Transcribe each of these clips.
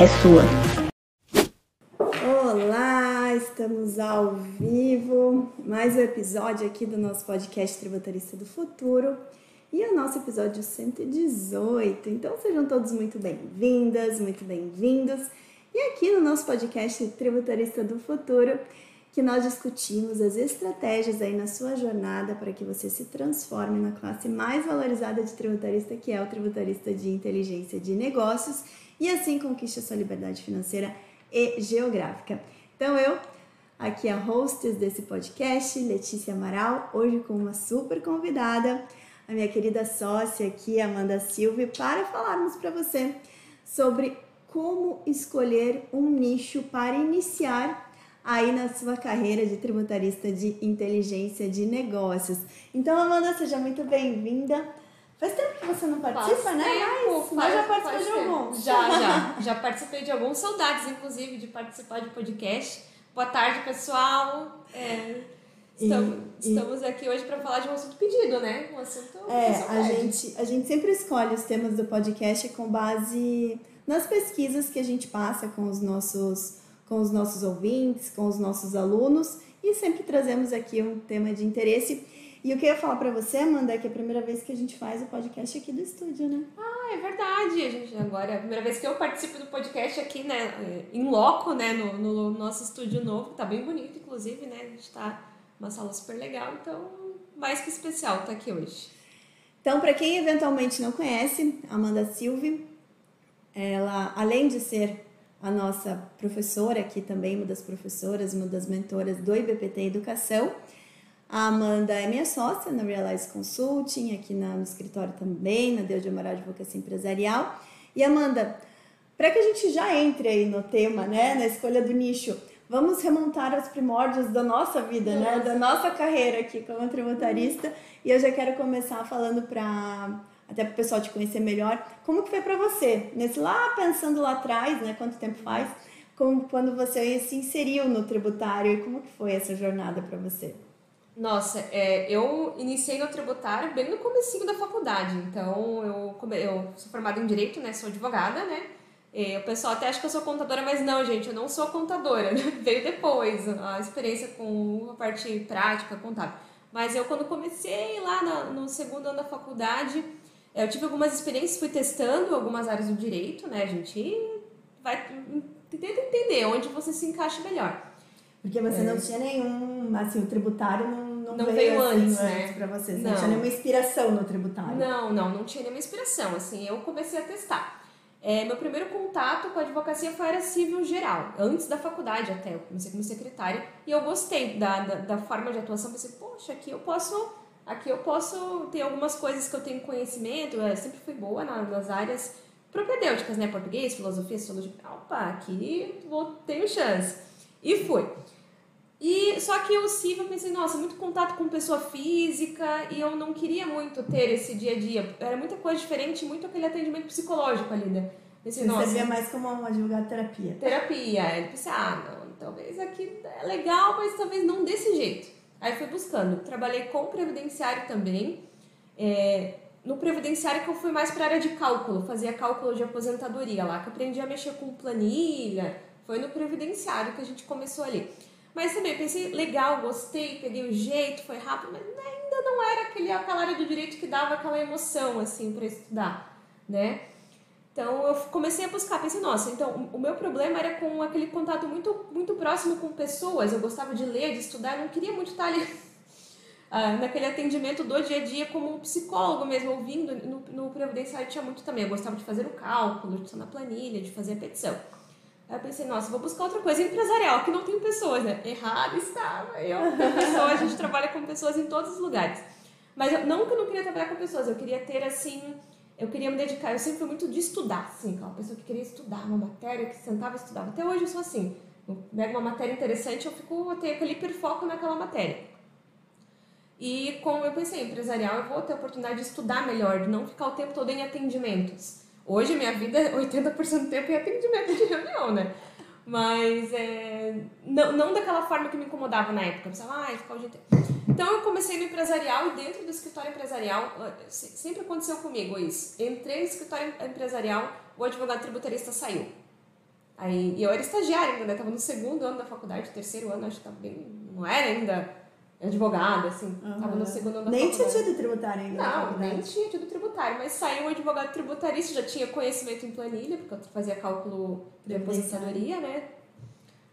é sua. Olá, estamos ao vivo. Mais um episódio aqui do nosso podcast Tributarista do Futuro. E é o nosso episódio 118. Então sejam todos muito bem-vindas, muito bem-vindos. E aqui no nosso podcast Tributarista do Futuro, que nós discutimos as estratégias aí na sua jornada para que você se transforme na classe mais valorizada de tributarista, que é o tributarista de inteligência de negócios e assim conquiste a sua liberdade financeira e geográfica. Então eu, aqui a hostess desse podcast, Letícia Amaral, hoje com uma super convidada, a minha querida sócia aqui, Amanda Silva, para falarmos para você sobre como escolher um nicho para iniciar aí na sua carreira de tributarista de inteligência de negócios. Então, Amanda, seja muito bem-vinda. Faz tempo que você não participa, faz né? Tempo, mas, mas já participou de alguns. Já, já. Já participei de alguns. Saudades, inclusive, de participar de podcast. Boa tarde, pessoal. É, estamos, e, estamos aqui hoje para falar de um assunto pedido, né? Um assunto É, a gente, a gente sempre escolhe os temas do podcast com base nas pesquisas que a gente passa com os nossos, com os nossos ouvintes, com os nossos alunos e sempre trazemos aqui um tema de interesse. E o que eu ia falar para você, Amanda, é que é a primeira vez que a gente faz o podcast aqui do estúdio, né? Ah, é verdade. A gente agora é a primeira vez que eu participo do podcast aqui, né, em loco, né, no, no nosso estúdio novo, tá bem bonito, inclusive, né? A gente tá uma sala super legal, então mais que especial tá aqui hoje. Então, para quem eventualmente não conhece, Amanda Silve, ela, além de ser a nossa professora aqui também, uma das professoras, uma das mentoras do IBPT Educação, a Amanda é minha sócia na Realize Consulting, aqui na, no escritório também, na Deus de Amaral Advocacia Empresarial. E Amanda, para que a gente já entre aí no tema, né, na escolha do nicho, vamos remontar aos primórdios da nossa vida, né, da nossa carreira aqui como tributarista. E eu já quero começar falando para até para o pessoal te conhecer melhor, como que foi para você? Nesse lá pensando lá atrás, né, quanto tempo faz? Como, quando você se inseriu no tributário e como que foi essa jornada para você? Nossa, é, eu iniciei no tributário bem no comecinho da faculdade. Então, eu, eu sou formada em Direito, né? Sou advogada, né? E o pessoal até acha que eu sou contadora, mas não, gente, eu não sou contadora. Né? Veio depois a experiência com a parte prática, contábil. Mas eu, quando comecei lá no segundo ano da faculdade, eu tive algumas experiências, fui testando algumas áreas do direito, né? A gente vai tenta entender onde você se encaixa melhor. Porque você é. não tinha nenhum, assim, o tributário não, não, não veio, veio assim, antes, né? pra você. Você não. não tinha nenhuma inspiração no tributário. Não, não, não tinha nenhuma inspiração. Assim, eu comecei a testar. É, meu primeiro contato com a advocacia foi era civil geral, antes da faculdade até. Eu comecei como secretária e eu gostei da, da, da forma de atuação. Pensei, poxa, aqui eu posso aqui eu posso ter algumas coisas que eu tenho conhecimento. Eu sempre fui boa nas áreas propedêuticas, né? Português, filosofia, sociologia. Opa, aqui vou, tenho chance. E fui. E só que o CIV eu pensei, nossa, muito contato com pessoa física e eu não queria muito ter esse dia a dia. Era muita coisa diferente, muito aquele atendimento psicológico ali, né? Pensei, Você nossa, mais como uma advogada terapia. Terapia. Aí pensei, ah, não, talvez aqui é legal, mas talvez não desse jeito. Aí fui buscando. Trabalhei com previdenciário também. É, no previdenciário que eu fui mais para a área de cálculo, fazia cálculo de aposentadoria lá, que aprendi a mexer com planilha. Foi no previdenciário que a gente começou ali. Mas também pensei, legal, gostei, peguei o jeito, foi rápido, mas ainda não era aquele, aquela área do direito que dava aquela emoção, assim, para estudar, né? Então eu comecei a buscar, pensei, nossa, então o meu problema era com aquele contato muito, muito próximo com pessoas, eu gostava de ler, de estudar, eu não queria muito estar ali ah, naquele atendimento do dia a dia como um psicólogo mesmo, ouvindo, no, no Previdenciário tinha muito também, eu gostava de fazer o cálculo, de estar na planilha, de fazer a petição. Aí eu pensei, nossa, vou buscar outra coisa empresarial, que não tem pessoas, né? Errado estava. Eu, pessoa, a gente trabalha com pessoas em todos os lugares. Mas eu, não que eu não queria trabalhar com pessoas, eu queria ter, assim, eu queria me dedicar, eu sempre fui muito de estudar, assim, aquela pessoa que queria estudar uma matéria, que sentava e estudava. Até hoje eu sou assim. Eu pego uma matéria interessante, eu fico, eu tenho aquele hiperfoco naquela matéria. E como eu pensei, empresarial, eu vou ter a oportunidade de estudar melhor, de não ficar o tempo todo em atendimentos. Hoje minha vida, 80% do tempo é atendimento de reunião, né? Mas é, não, não daquela forma que me incomodava na época. Eu pensava, ah, ficar o dia inteiro. Então eu comecei no empresarial e dentro do escritório empresarial, sempre aconteceu comigo isso. Entrei no escritório empresarial, o advogado tributarista saiu. Aí, e eu era estagiária ainda, né? Tava no segundo ano da faculdade, terceiro ano, acho que tava bem. Não era ainda advogada, assim. Uhum. Tava no segundo ano da nem tinha tido tributário ainda. Não, nem tinha tido tributário, mas saiu o advogado tributarista, já tinha conhecimento em planilha, porque eu fazia cálculo de aposentadoria, né?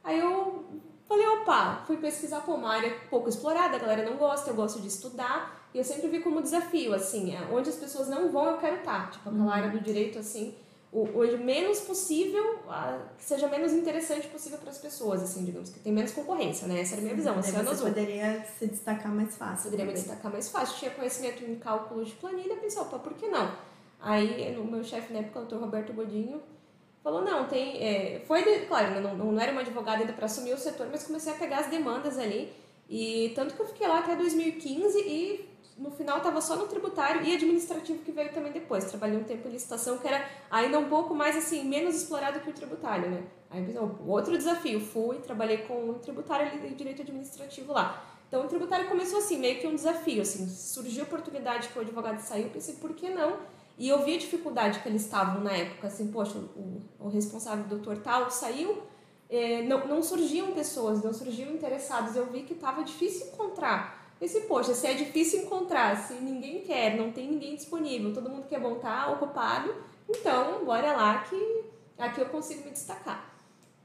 Aí eu falei, opa, fui pesquisar por uma área pouco explorada, a galera não gosta, eu gosto de estudar, e eu sempre vi como desafio, assim, é, onde as pessoas não vão, eu quero estar. Tipo, aquela uhum. área do direito, assim, o, o menos possível, a, que seja menos interessante possível para as pessoas, assim, digamos, que tem menos concorrência, né? Essa era a minha visão, Sim, você azul. poderia se destacar mais fácil. Poderia também. me destacar mais fácil. Tinha conhecimento em cálculo de planilha, pensei, opa, por que não? Aí, o meu chefe na época, o doutor Roberto Godinho, falou, não, tem... É, foi, de, claro, não, não era uma advogada ainda para assumir o setor, mas comecei a pegar as demandas ali, e tanto que eu fiquei lá até 2015 e no final estava só no tributário e administrativo que veio também depois. Trabalhei um tempo em licitação que era ainda um pouco mais assim, menos explorado que o tributário, né? Aí outro desafio, fui, trabalhei com o tributário e direito administrativo lá. Então o tributário começou assim, meio que um desafio, assim, surgiu a oportunidade que o advogado saiu, pensei, por que não? E eu vi a dificuldade que eles estavam na época, assim, poxa, o, o responsável, o doutor tal, saiu, eh, não, não surgiam pessoas, não surgiam interessados, eu vi que estava difícil encontrar esse, poxa, se é difícil encontrar, se ninguém quer, não tem ninguém disponível, todo mundo quer bom tá ocupado, então bora lá que aqui eu consigo me destacar.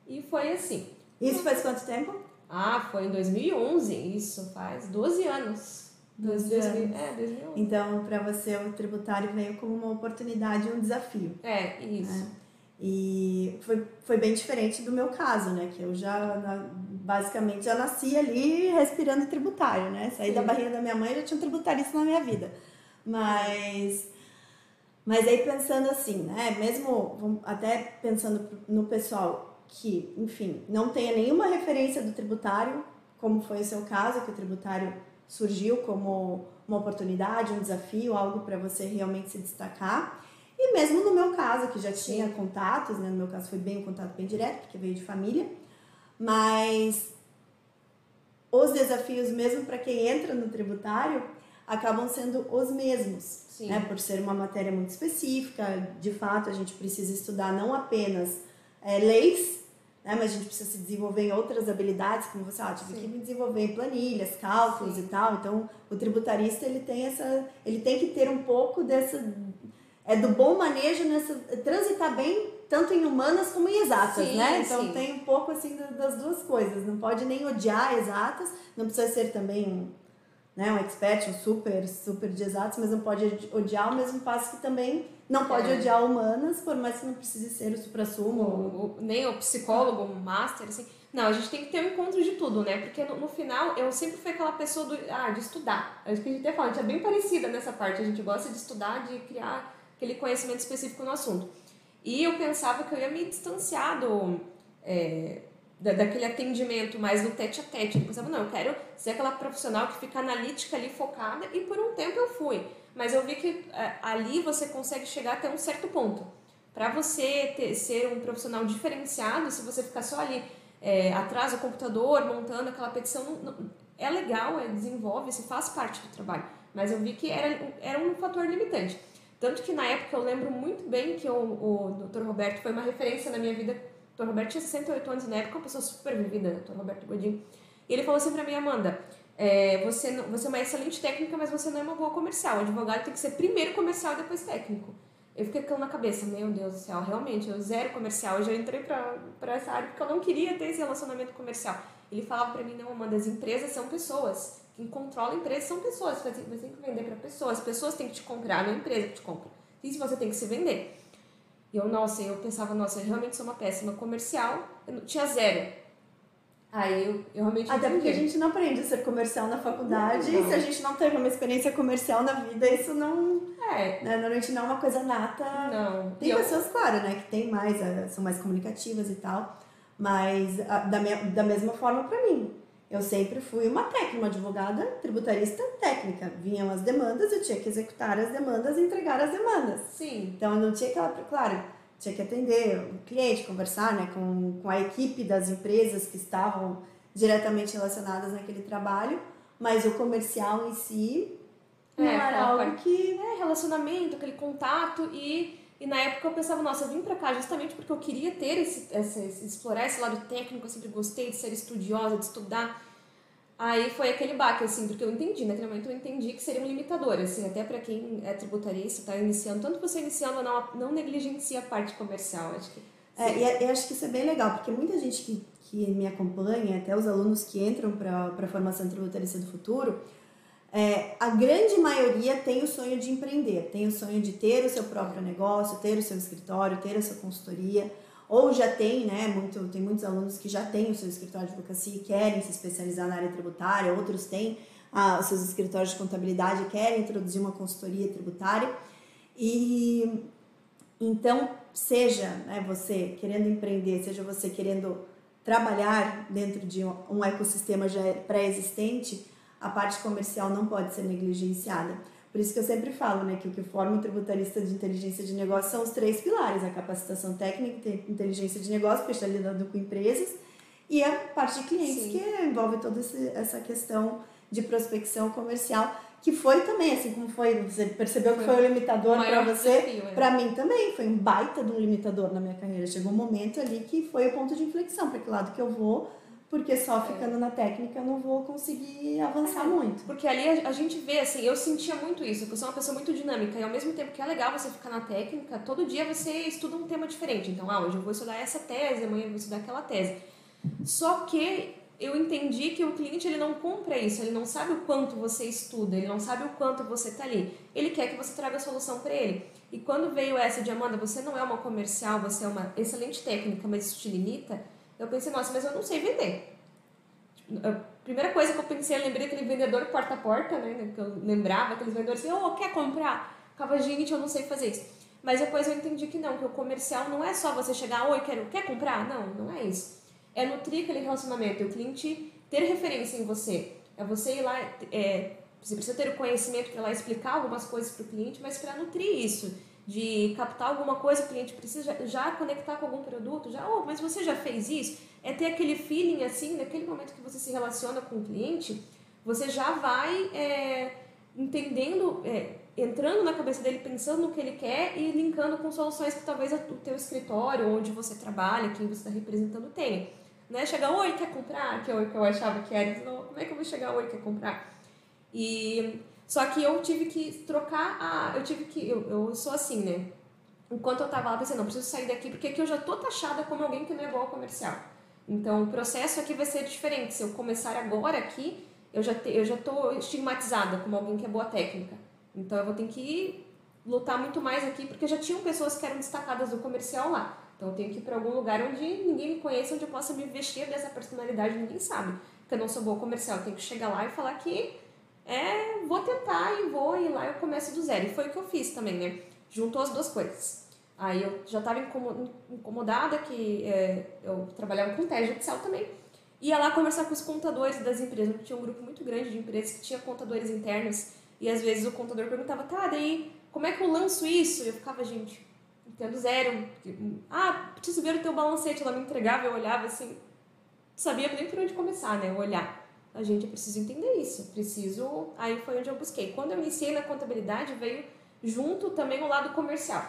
E foi assim. Isso faz quanto tempo? Ah, foi em 2011, isso faz 12 anos. 12 anos. É, 2011. Então, para você, o tributário veio como uma oportunidade e um desafio. É, isso. É. E foi, foi bem diferente do meu caso, né? Que eu já, basicamente, já nasci ali respirando tributário, né? Saí Sim. da barriga da minha mãe e já tinha um tributarista na minha vida. Mas, mas aí pensando assim, né? Mesmo até pensando no pessoal que, enfim, não tenha nenhuma referência do tributário, como foi o seu caso, que o tributário surgiu como uma oportunidade, um desafio, algo para você realmente se destacar. E mesmo no meu caso, que já tinha Sim. contatos, né? No meu caso foi bem um contato bem direto, porque veio de família. Mas os desafios, mesmo para quem entra no tributário, acabam sendo os mesmos. Sim. Né? Por ser uma matéria muito específica, de fato, a gente precisa estudar não apenas é, leis, né? mas a gente precisa se desenvolver em outras habilidades, como você, ah, tive Sim. que me desenvolver em planilhas, cálculos Sim. e tal. Então, o tributarista ele tem essa, ele tem que ter um pouco dessa é do bom manejo nessa transitar bem tanto em humanas como em exatas, sim, né? Então sim. tem um pouco assim das duas coisas. Não pode nem odiar exatas, não precisa ser também um, né, um expert, um super, super de exatas, mas não pode odiar ao mesmo passo que também não pode é. odiar humanas, por mais que não precise ser o supra-sumo. Ou... Nem o psicólogo, o master, assim. Não, a gente tem que ter um encontro de tudo, né? Porque no, no final, eu sempre fui aquela pessoa do, ah, de estudar. Acho que a gente até fala, a gente é bem parecida nessa parte. A gente gosta de estudar, de criar aquele conhecimento específico no assunto. E eu pensava que eu ia me distanciar do, é, da, daquele atendimento mais no tete a tete. Eu pensava, não, eu quero ser aquela profissional que fica analítica ali, focada, e por um tempo eu fui. Mas eu vi que é, ali você consegue chegar até um certo ponto. Para você ter, ser um profissional diferenciado, se você ficar só ali é, atrás do computador, montando aquela petição, não, não, é legal, é, desenvolve, se faz parte do trabalho. Mas eu vi que era, era um fator limitante. Tanto que na época eu lembro muito bem que o, o Dr. Roberto foi uma referência na minha vida. O Dr. Roberto tinha 68 anos na época, uma pessoa super vivida, o Dr. Roberto Godinho. E ele falou assim pra mim, Amanda, é, você, você é uma excelente técnica, mas você não é uma boa comercial. O advogado tem que ser primeiro comercial e depois técnico. Eu fiquei com na cabeça, meu Deus do céu, realmente, eu zero comercial. Eu já entrei pra, essa área porque eu não queria ter esse relacionamento comercial. Ele falava pra mim, não, Amanda, as empresas são pessoas. Quem controla a empresa são pessoas. Você tem que vender para pessoas. As pessoas têm que te comprar, não a empresa que te compra. Se você tem que se vender. E eu, nossa, eu pensava, nossa, eu realmente sou uma péssima comercial. Eu tinha zero. Aí eu, eu realmente. Até porque a gente não aprende a ser comercial na faculdade. Não, não. E se a gente não teve uma experiência comercial na vida, isso não. É. Né? Normalmente não é uma coisa nata. Não. Tem E eu- pessoas, claro, né, que tem mais, eh, são mais comunicativas e tal, mas ah, da, me- da mesma forma para mim. Eu sempre fui uma técnica, uma advogada tributarista técnica. Vinham as demandas, eu tinha que executar as demandas e entregar as demandas. Sim. Então eu não tinha aquela, claro, tinha que atender o cliente, conversar né, com, com a equipe das empresas que estavam diretamente relacionadas naquele trabalho, mas o comercial em si não É, era algo que. É, relacionamento, aquele contato e, e na época eu pensava, nossa, eu vim pra cá justamente porque eu queria ter esse, esse, esse- explorar esse lado técnico, eu sempre gostei de ser estudiosa, de estudar. Aí foi aquele baque, assim, porque eu entendi, naquele momento eu entendi que seria um limitador, assim, até pra quem é tributarista, tá iniciando, tanto você iniciando, não, não negligencia a parte comercial, acho que. É, e eu acho que isso é bem legal, porque muita gente que, que me acompanha, até os alunos que entram para a formação tributarista do futuro, é, a grande maioria tem o sonho de empreender, tem o sonho de ter o seu próprio negócio, ter o seu escritório, ter a sua consultoria, ou já tem, né? Muito, tem muitos alunos que já têm o seu escritório de advocacia e querem se especializar na área tributária, outros têm ah, os seus escritórios de contabilidade e querem introduzir uma consultoria tributária. E então, seja né, você querendo empreender, seja você querendo trabalhar dentro de um ecossistema já pré-existente, a parte comercial não pode ser negligenciada. Por isso que eu sempre falo né, que o que forma o tributarista de inteligência de negócio são os três pilares: a capacitação técnica, inteligência de negócio, porque está lidando com empresas, e a parte de clientes, Sim. que envolve toda essa questão de prospecção comercial, que foi também, assim como foi, você percebeu que Foi foi o limitador para você, desafio, é. para mim também foi um baita de um limitador na minha carreira. Chegou um momento ali que foi o ponto de inflexão para que lado que eu vou, porque só ficando na técnica eu não vou conseguir avançar muito. Porque ali a, a gente vê, assim, eu sentia muito isso, porque eu sou uma pessoa muito dinâmica e ao mesmo tempo que é legal você ficar na técnica, todo dia você estuda um tema diferente. Então, ah, hoje eu vou estudar essa tese, amanhã eu vou estudar aquela tese. Só que eu entendi que o cliente ele não compra isso, ele não sabe o quanto você estuda, ele não sabe o quanto você está ali. Ele quer que você traga a solução para ele. E quando veio essa de Amanda, você não é uma comercial, você é uma excelente técnica, mas isso te limita, eu pensei, nossa, mas eu não sei vender. Tipo, a primeira coisa que eu pensei, eu lembrei daquele vendedor porta a porta, né? Que eu lembrava, aqueles vendedores assim, ô, quer comprar? Ficava, gente, eu não sei fazer isso. Mas depois eu entendi que não, que o comercial não é só você chegar, oi, quero, quer comprar? Não, não é isso. É nutrir aquele relacionamento, é o cliente ter referência em você. É você ir lá, é, você precisa ter o conhecimento para lá explicar algumas coisas para o cliente, mas para nutrir isso, de captar alguma coisa, o cliente precisa já, conectar com algum produto, já, oh, mas você já fez isso? É ter aquele feeling assim, naquele momento que você se relaciona com o cliente, você já vai é, entendendo, é, entrando na cabeça dele, pensando no que ele quer e linkando com soluções que talvez o teu escritório, onde você trabalha, quem você está representando tenha. Né? Chegar, oi, quer comprar? Que eu, que eu achava que era. Não, como é que eu vou chegar, oi, quer comprar? E só que eu tive que trocar a. Eu tive que. Eu, eu sou assim, né? Enquanto eu tava lá, pensei, não, preciso sair daqui, porque aqui eu já tô taxada como alguém que não é boa comercial. Então o processo aqui vai ser diferente. Se eu começar agora aqui, eu já, te, eu já tô estigmatizada como alguém que é boa técnica. Então eu vou ter que lutar muito mais aqui, porque já tinham pessoas que eram destacadas do comercial lá. Então eu tenho que ir para algum lugar onde ninguém me conheça, onde eu possa me vestir dessa personalidade, ninguém sabe. Porque eu não sou boa comercial, eu tenho que chegar lá e falar que é, vou tentar e vou, e lá eu começo do zero. E foi o que eu fiz também, né? Juntou as duas coisas. Aí eu já estava incomodada, que é, eu trabalhava com teste judicial também. Ia lá conversar com os contadores das empresas, tinha um grupo muito grande de empresas que tinha contadores internos. E às vezes o contador perguntava, tá, daí como é que eu lanço isso? E eu ficava, gente, entendo zero. Ah, preciso ver o teu balancete. Ela me entregava, eu olhava assim, não sabia nem por onde começar, né? Olhar. A gente, eu preciso entender isso, preciso. Aí foi onde eu busquei. Quando eu iniciei na contabilidade, veio junto também o lado comercial,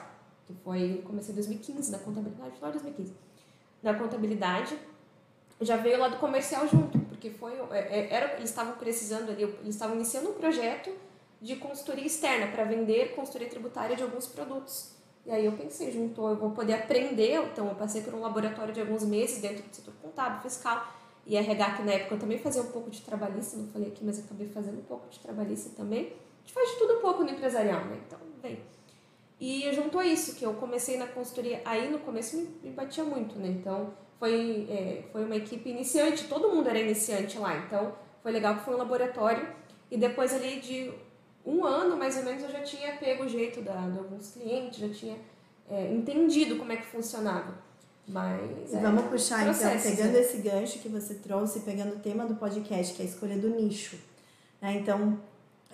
que foi, comecei em 2015 na contabilidade, de 2015. Na contabilidade, já veio o lado comercial junto, porque foi, era, eles estavam precisando ali, eles estavam iniciando um projeto de consultoria externa para vender consultoria tributária de alguns produtos. E aí eu pensei, juntou, eu vou poder aprender, então eu passei por um laboratório de alguns meses dentro do setor contábil, fiscal, e RH, que na época eu também fazia um pouco de trabalhista, não falei aqui, mas acabei fazendo um pouco de trabalhista também. A gente faz de tudo um pouco no empresarial, né? Então, vem. E juntou isso, que eu comecei na consultoria, aí no começo me, me batia muito, né? Então, foi, é, foi uma equipe iniciante, todo mundo era iniciante lá, então foi legal que foi um laboratório, e depois ali de um ano mais ou menos eu já tinha pego o jeito da, de alguns clientes, já tinha é, entendido como é que funcionava. Mas. É, vamos puxar então, pegando né? esse gancho que você trouxe, pegando o tema do podcast, que é a escolha do nicho. Né? Então,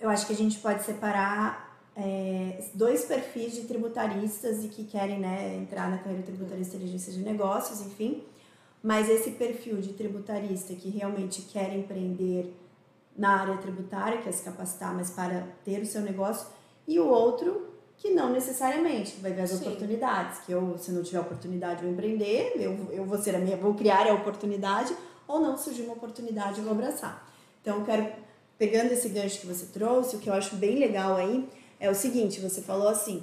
eu acho que a gente pode separar é, dois perfis de tributaristas e que querem né, entrar na carreira tributarista e inteligência de negócios, enfim. Mas esse perfil de tributarista que realmente quer empreender na área tributária, quer se capacitar, mas para ter o seu negócio, e o outro que não necessariamente, vai ver as Sim. oportunidades, que eu, se não tiver oportunidade, vou empreender, eu, eu vou ser a minha, vou criar a oportunidade, ou não surgir uma oportunidade, eu vou abraçar. Então, eu quero, pegando esse gancho que você trouxe, o que eu acho bem legal aí é o seguinte, você falou assim,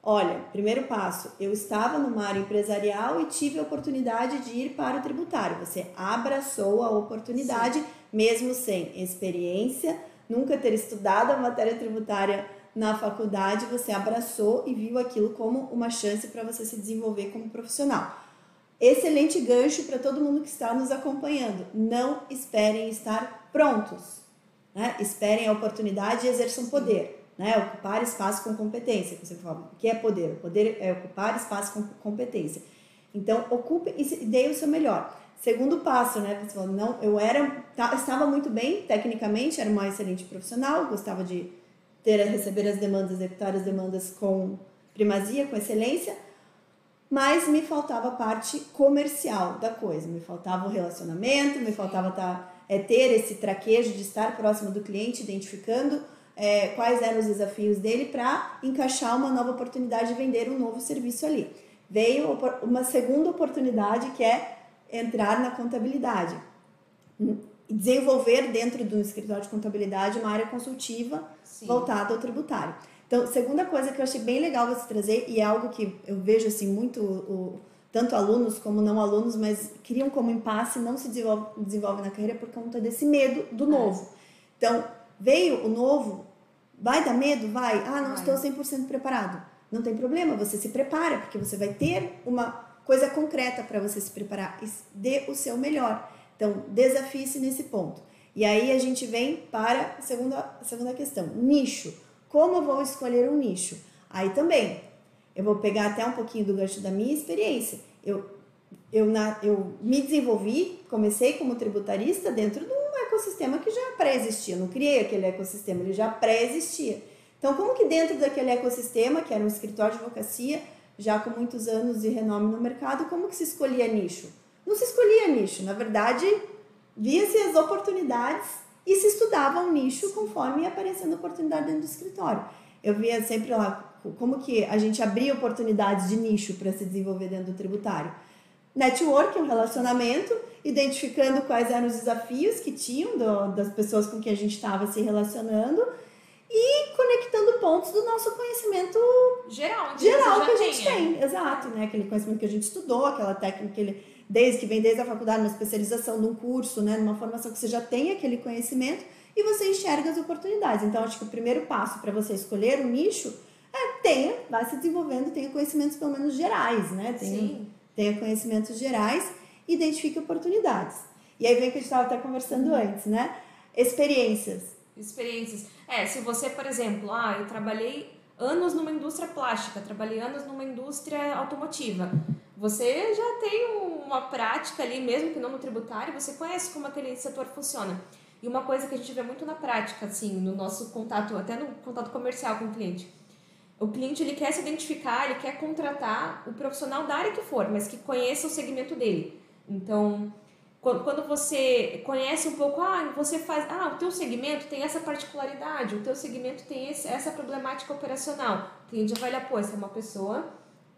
olha, primeiro passo, eu estava numa área empresarial e tive a oportunidade de ir para o tributário. Você abraçou a oportunidade, Sim. mesmo sem experiência, nunca ter estudado a matéria tributária na faculdade você abraçou e viu aquilo como uma chance para você se desenvolver como profissional. Excelente gancho para todo mundo que está nos acompanhando. Não esperem estar prontos. Né? Esperem a oportunidade e exerçam poder. Né? Ocupar espaço com competência. Você fala, o que é poder? O poder é ocupar espaço com competência. Então, ocupe e dê o seu melhor. Segundo passo, né? Você falou, não, eu era, estava muito bem tecnicamente, era uma excelente profissional, gostava de ter a receber as demandas, executar as demandas com primazia, com excelência, mas me faltava a parte comercial da coisa, me faltava o relacionamento, me faltava tá, é, ter esse traquejo de estar próximo do cliente, identificando é, quais eram os desafios dele para encaixar uma nova oportunidade de vender um novo serviço ali. Veio uma segunda oportunidade que é entrar na contabilidade, desenvolver dentro do escritório de contabilidade uma área consultiva Sim. voltada ao tributário. Então, segunda coisa que eu achei bem legal você trazer, e é algo que eu vejo assim muito, o, tanto alunos como não alunos, mas criam como impasse não se desenvolve, desenvolve na carreira por conta desse medo do é. novo. Então, veio o novo, vai dar medo? Vai. Ah, não vai. estou 100% preparado. Não tem problema, você se prepara, porque você vai ter uma coisa concreta para você se preparar. Dê o seu melhor. Então, desafie-se nesse ponto. E aí a gente vem para a segunda, a segunda questão, nicho. Como eu vou escolher um nicho? Aí também, eu vou pegar até um pouquinho do gancho da minha experiência. Eu, eu, na, eu me desenvolvi, comecei como tributarista dentro de um ecossistema que já pré-existia. Não criei aquele ecossistema, ele já pré-existia. Então, como que dentro daquele ecossistema, que era um escritório de advocacia, já com muitos anos de renome no mercado, como que se escolhia nicho? Não se escolhia nicho, na verdade, via-se as oportunidades e se estudava um nicho conforme ia aparecendo oportunidade dentro do escritório. Eu via sempre lá como que a gente abria oportunidades de nicho para se desenvolver dentro do tributário. Network, um relacionamento, identificando quais eram os desafios que tinham do, das pessoas com quem a gente estava se relacionando e conectando pontos do nosso conhecimento geral, geral que a gente tem. tem. Exato, né? Aquele conhecimento que a gente estudou, aquela técnica que ele desde que vem desde a faculdade, uma especialização, num curso, né, numa formação que você já tem aquele conhecimento e você enxerga as oportunidades. Então, acho que o primeiro passo para você escolher um nicho é tenha, vai se desenvolvendo, tenha conhecimentos pelo menos gerais, né? Tenha, Sim. tenha conhecimentos gerais, identifique oportunidades. E aí vem que a gente estava até conversando uhum. antes, né? Experiências. Experiências. É, se você, por exemplo, ah, eu trabalhei anos numa indústria plástica, trabalhei anos numa indústria automotiva. Você já tem uma prática ali, mesmo que não no tributário, você conhece como aquele setor funciona. E uma coisa que a gente vê muito na prática, assim, no nosso contato, até no contato comercial com o cliente. O cliente ele quer se identificar, ele quer contratar o profissional da área que for, mas que conheça o segmento dele. Então, quando você conhece um pouco, ah, você faz, ah, o teu segmento tem essa particularidade, o teu segmento tem esse, essa problemática operacional. Já vai olhar, pô, essa é uma pessoa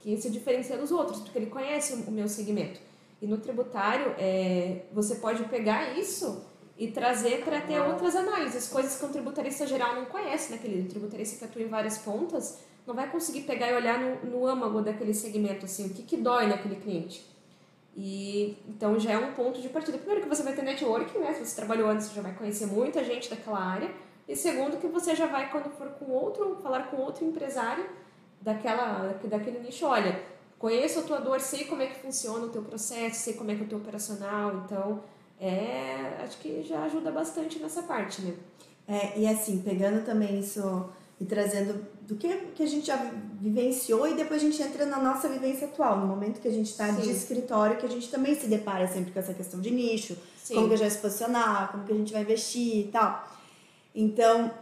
que se diferencia dos outros, porque ele conhece o meu segmento. E no tributário, é, você pode pegar isso e trazer para ter outras análises, coisas que um tributarista geral não conhece, né? Aquele tributarista que atua em várias pontas, não vai conseguir pegar e olhar no, no âmago daquele segmento, assim, o que, que dói naquele cliente. E então já é um ponto de partida. Primeiro que você vai ter networking, né? Se você trabalhou antes, você já vai conhecer muita gente daquela área. E segundo que você já vai, quando for com outro, falar com outro empresário, daquela, daquele nicho, olha, conheço a tua dor, sei como é que funciona o teu processo, sei como é que é o teu operacional, então é, acho que já ajuda bastante nessa parte, né? É, e assim, pegando também isso e trazendo do que, que a gente já vivenciou e depois a gente entra na nossa vivência atual, no momento que a gente está de escritório, que a gente também se depara sempre com essa questão de nicho, Sim. como que a gente vai se posicionar, como que a gente vai investir e tal. Então,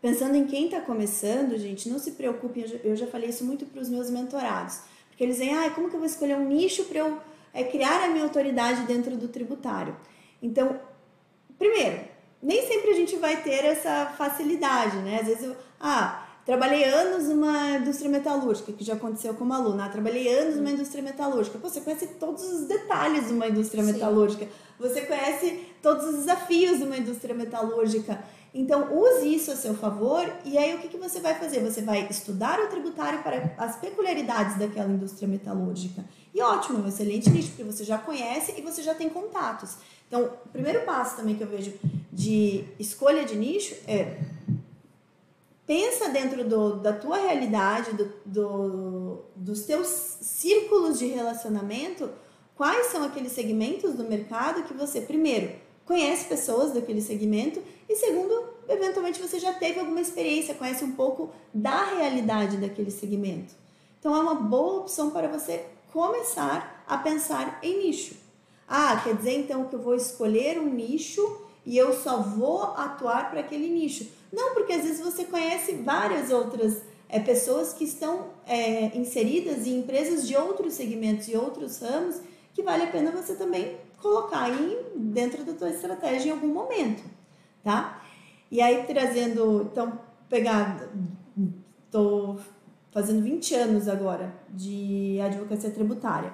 pensando em quem está começando, gente, não se preocupe, eu já, eu já falei isso muito para os meus mentorados, porque eles dizem, ah, como que eu vou escolher um nicho para eu é, criar a minha autoridade dentro do tributário? Então, primeiro, nem sempre a gente vai ter essa facilidade, né? Às vezes eu, ah, trabalhei anos numa indústria metalúrgica, que já aconteceu como aluna. Ah, trabalhei anos numa indústria metalúrgica. Pô, você conhece todos os detalhes de uma indústria Sim. metalúrgica. Você conhece todos os desafios de uma indústria metalúrgica. Então, use isso a seu favor e aí o que, que você vai fazer? Você vai estudar o tributário para as peculiaridades daquela indústria metalúrgica. E ótimo, é um excelente nicho, porque você já conhece e você já tem contatos. Então, o primeiro passo também que eu vejo de escolha de nicho é pensa dentro do, da tua realidade, do, do, dos teus círculos de relacionamento, quais são aqueles segmentos do mercado que você, primeiro, conhece pessoas daquele segmento e, segundo, eventualmente você já teve alguma experiência, conhece um pouco da realidade daquele segmento. Então, é uma boa opção para você começar a pensar em nicho. Ah, quer dizer então que eu vou escolher um nicho e eu só vou atuar para aquele nicho. Não, porque às vezes você conhece várias outras é, pessoas que estão é, inseridas em empresas de outros segmentos e outros ramos que vale a pena você também colocar aí dentro da tua estratégia em algum momento, tá? E aí trazendo, então, pegar, tô fazendo 20 anos agora de advocacia tributária.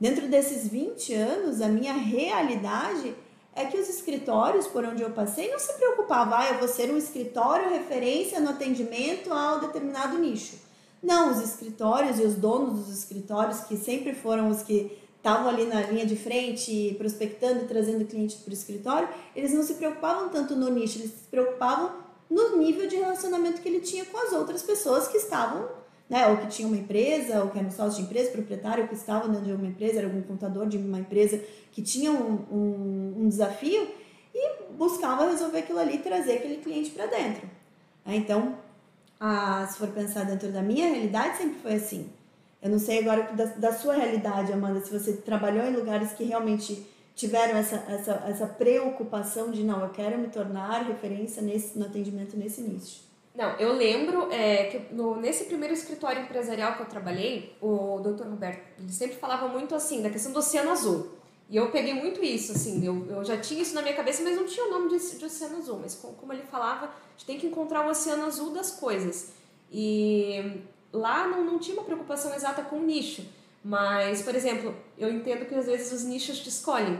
Dentro desses 20 anos, a minha realidade é que os escritórios por onde eu passei não se preocupavam, ah, eu vou ser um escritório referência no atendimento ao determinado nicho. Não, os escritórios e os donos dos escritórios, que sempre foram os que estavam ali na linha de frente, prospectando, trazendo clientes para o escritório, eles não se preocupavam tanto no nicho, eles se preocupavam no nível de relacionamento que ele tinha com as outras pessoas que estavam né, ou que tinha uma empresa, ou que era um sócio de empresa, proprietário que estava dentro de uma empresa, era algum contador de uma empresa que tinha um, um, um desafio e buscava resolver aquilo ali e trazer aquele cliente para dentro. Então, a, se for pensar dentro da minha realidade, sempre foi assim. Eu não sei agora da, da sua realidade, Amanda, se você trabalhou em lugares que realmente tiveram essa, essa, essa preocupação de não, eu quero me tornar referência nesse, no atendimento nesse nicho. Não, eu lembro é, que no, nesse primeiro escritório empresarial que eu trabalhei, o Dr. Roberto, ele sempre falava muito assim, da questão do oceano azul. E eu peguei muito isso, assim, eu, eu já tinha isso na minha cabeça, mas não tinha o nome de, de oceano azul. Mas como, como ele falava, a gente tem que encontrar o oceano azul das coisas. E lá não, não tinha uma preocupação exata com o nicho. Mas, por exemplo, eu entendo que às vezes os nichos te escolhem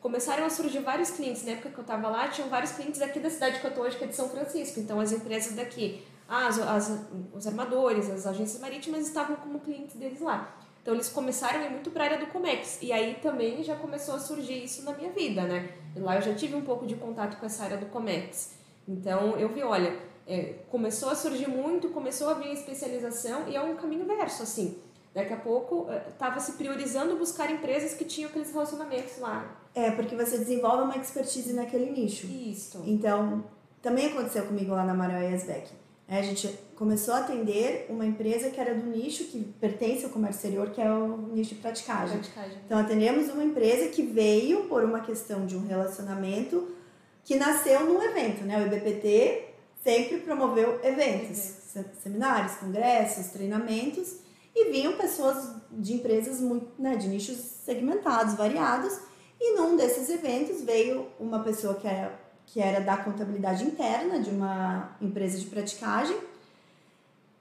começaram a surgir vários clientes. Na época que eu estava lá, tinham vários clientes aqui da cidade que eu estou hoje, que é de São Francisco. Então, as empresas daqui, as, as, os armadores, as agências marítimas estavam como clientes deles lá. Então, eles começaram a ir muito para a área do Comex. E aí também já começou a surgir isso na minha vida, né? Lá eu já tive um pouco de contato com essa área do Comex. Então, eu vi, olha, é, começou a surgir muito, começou a vir a especialização e é um caminho verso, assim. Daqui a pouco estava é, se priorizando buscar empresas que tinham aqueles relacionamentos lá. É, porque você desenvolve uma expertise naquele nicho. Isso. Então, também aconteceu comigo lá na Maral Yasbeck. É, a gente começou a atender uma empresa que era do nicho que pertence ao comércio exterior, que é o nicho de praticagem. praticagem. Então, atendemos uma empresa que veio por uma questão de um relacionamento que nasceu num evento, né? O IBPT sempre promoveu eventos, seminários, congressos, treinamentos e vinham pessoas de empresas muito, né, de nichos segmentados, variados, e num desses eventos veio uma pessoa que era, que era da contabilidade interna de uma empresa de praticagem,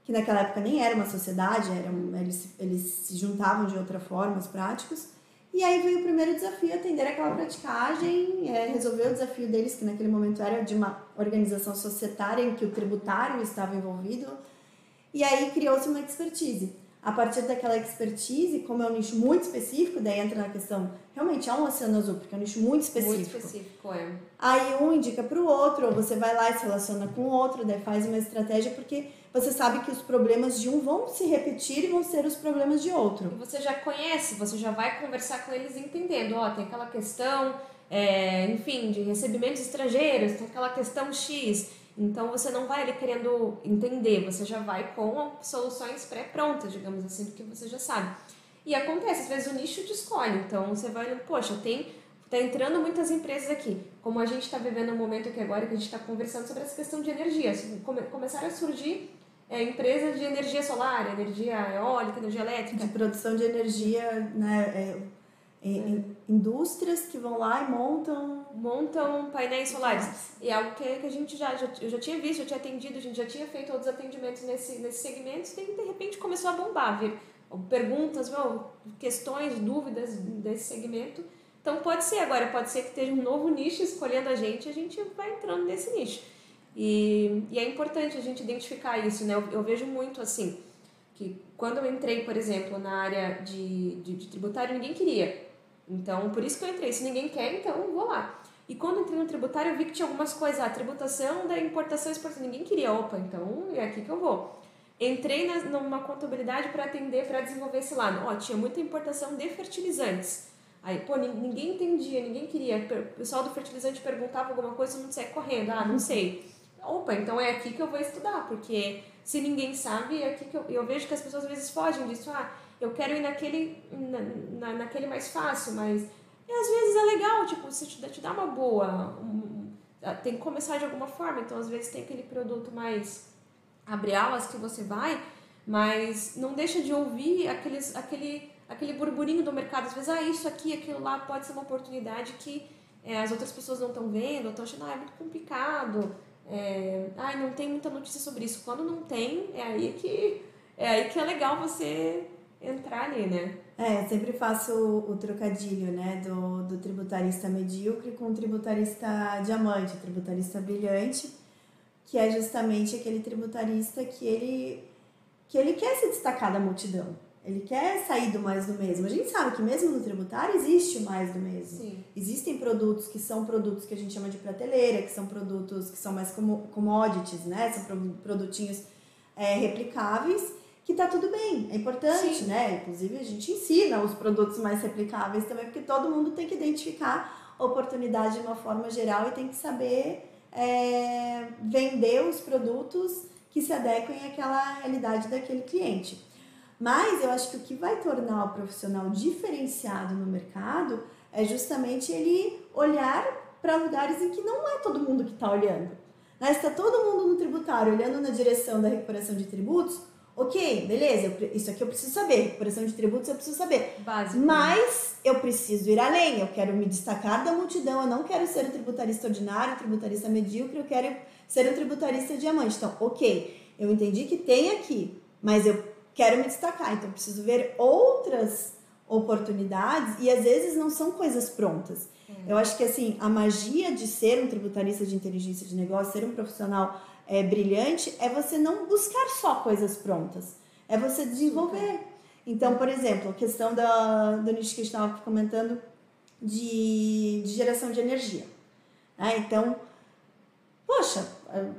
que naquela época nem era uma sociedade, era um, eles, eles se juntavam de outra forma, os práticos, e aí veio o primeiro desafio, atender aquela praticagem, é, resolver o desafio deles, que naquele momento era de uma organização societária em que o tributário estava envolvido, e aí criou-se uma expertise a partir daquela expertise, como é um nicho muito específico, daí entra na questão, realmente é um oceano azul, porque é um nicho muito específico. Muito específico, é. Aí um indica para o outro, ou você vai lá e se relaciona com o outro, daí faz uma estratégia, porque você sabe que os problemas de um vão se repetir e vão ser os problemas de outro. E você já conhece, você já vai conversar com eles entendendo, ó, oh, tem aquela questão, é, enfim, de recebimentos estrangeiros, tem aquela questão X. Então você não vai ali querendo entender, você já vai com soluções pré-prontas, digamos assim, porque você já sabe. E acontece, às vezes o nicho te escolhe, então você vai olhando, poxa, tem tá entrando muitas empresas aqui. Como a gente está vivendo um momento aqui agora que a gente está conversando sobre essa questão de energia. Come, começaram a surgir é, empresas de energia solar, energia eólica, energia elétrica. De produção de energia, né? É, é. Indústrias que vão lá e montam. Montam painéis solares. E é algo que, que a gente já, já, eu já tinha visto, já tinha atendido, a gente já tinha feito outros atendimentos nesse, nesse segmento e de repente começou a bombar, vir perguntas, questões, dúvidas desse segmento. Então pode ser agora, pode ser que esteja um novo nicho escolhendo a gente, a gente vai entrando nesse nicho. E, e é importante a gente identificar isso, né? Eu, eu, vejo muito assim, que quando eu entrei, por exemplo, na área de, de, de tributário, ninguém queria. Então, por isso que eu entrei. Se ninguém quer, então vou lá. E quando entrei no tributário, eu vi que tinha algumas coisas, a tributação da importação e exportação. Ninguém queria, opa, então é aqui que eu vou. Entrei na, numa contabilidade para atender, para desenvolver esse lado. Ó, tinha muita importação de fertilizantes. Aí, pô, ninguém entendia, ninguém queria. O pessoal do fertilizante perguntava alguma coisa, não sei correndo. Ah, não sei. Opa, então é aqui que eu vou estudar, porque se ninguém sabe, é aqui que eu, eu vejo que as pessoas às vezes fogem disso. Ah, eu quero ir naquele, na, na, naquele mais fácil, mas e às vezes é legal, tipo, se te, te dá uma boa, um, tem que começar de alguma forma, então às vezes tem aquele produto mais abre alas que você vai, mas não deixa de ouvir aqueles, aquele, aquele burburinho do mercado, às vezes, ah, isso aqui, aquilo lá pode ser uma oportunidade que é, as outras pessoas não estão vendo, estão achando, ah, é muito complicado, é, ah, não tem muita notícia sobre isso. Quando não tem, é aí que é, aí que é legal você entrar ali, né? É, sempre faço o, o trocadilho, né, do, do tributarista medíocre com o tributarista diamante, tributarista brilhante, que é justamente aquele tributarista que ele, que ele quer se destacar da multidão. Ele quer sair do mais do mesmo. A gente sabe que mesmo no tributário existe o mais do mesmo. Sim. Existem produtos que são produtos que a gente chama de prateleira, que são produtos que são mais como commodities, né? São produtinhos é, replicáveis, que tá tudo bem, é importante, Sim. né? Inclusive a gente ensina os produtos mais replicáveis também, porque todo mundo tem que identificar oportunidade de uma forma geral e tem que saber é, vender os produtos que se adequem àquela realidade daquele cliente. Mas eu acho que o que vai tornar o profissional diferenciado no mercado é justamente ele olhar para lugares em que não é todo mundo que está olhando. Né? Se está todo mundo no tributário olhando na direção da recuperação de tributos, ok, beleza, eu, isso aqui eu preciso saber, recuperação de tributos eu preciso saber. Básico. Mas eu preciso ir além, eu quero me destacar da multidão, eu não quero ser um tributarista ordinário, um tributarista medíocre, eu quero ser um tributarista diamante. Então, ok, eu entendi que tem aqui, mas eu quero me destacar, então preciso ver outras oportunidades e às vezes não são coisas prontas. Eu acho que assim, a magia de ser um tributarista de inteligência de negócio, ser um profissional é, brilhante, é você não buscar só coisas prontas, é você desenvolver. Então, por exemplo, a questão da, do nicho que a gente estava comentando de, de geração de energia. Né? Então, poxa,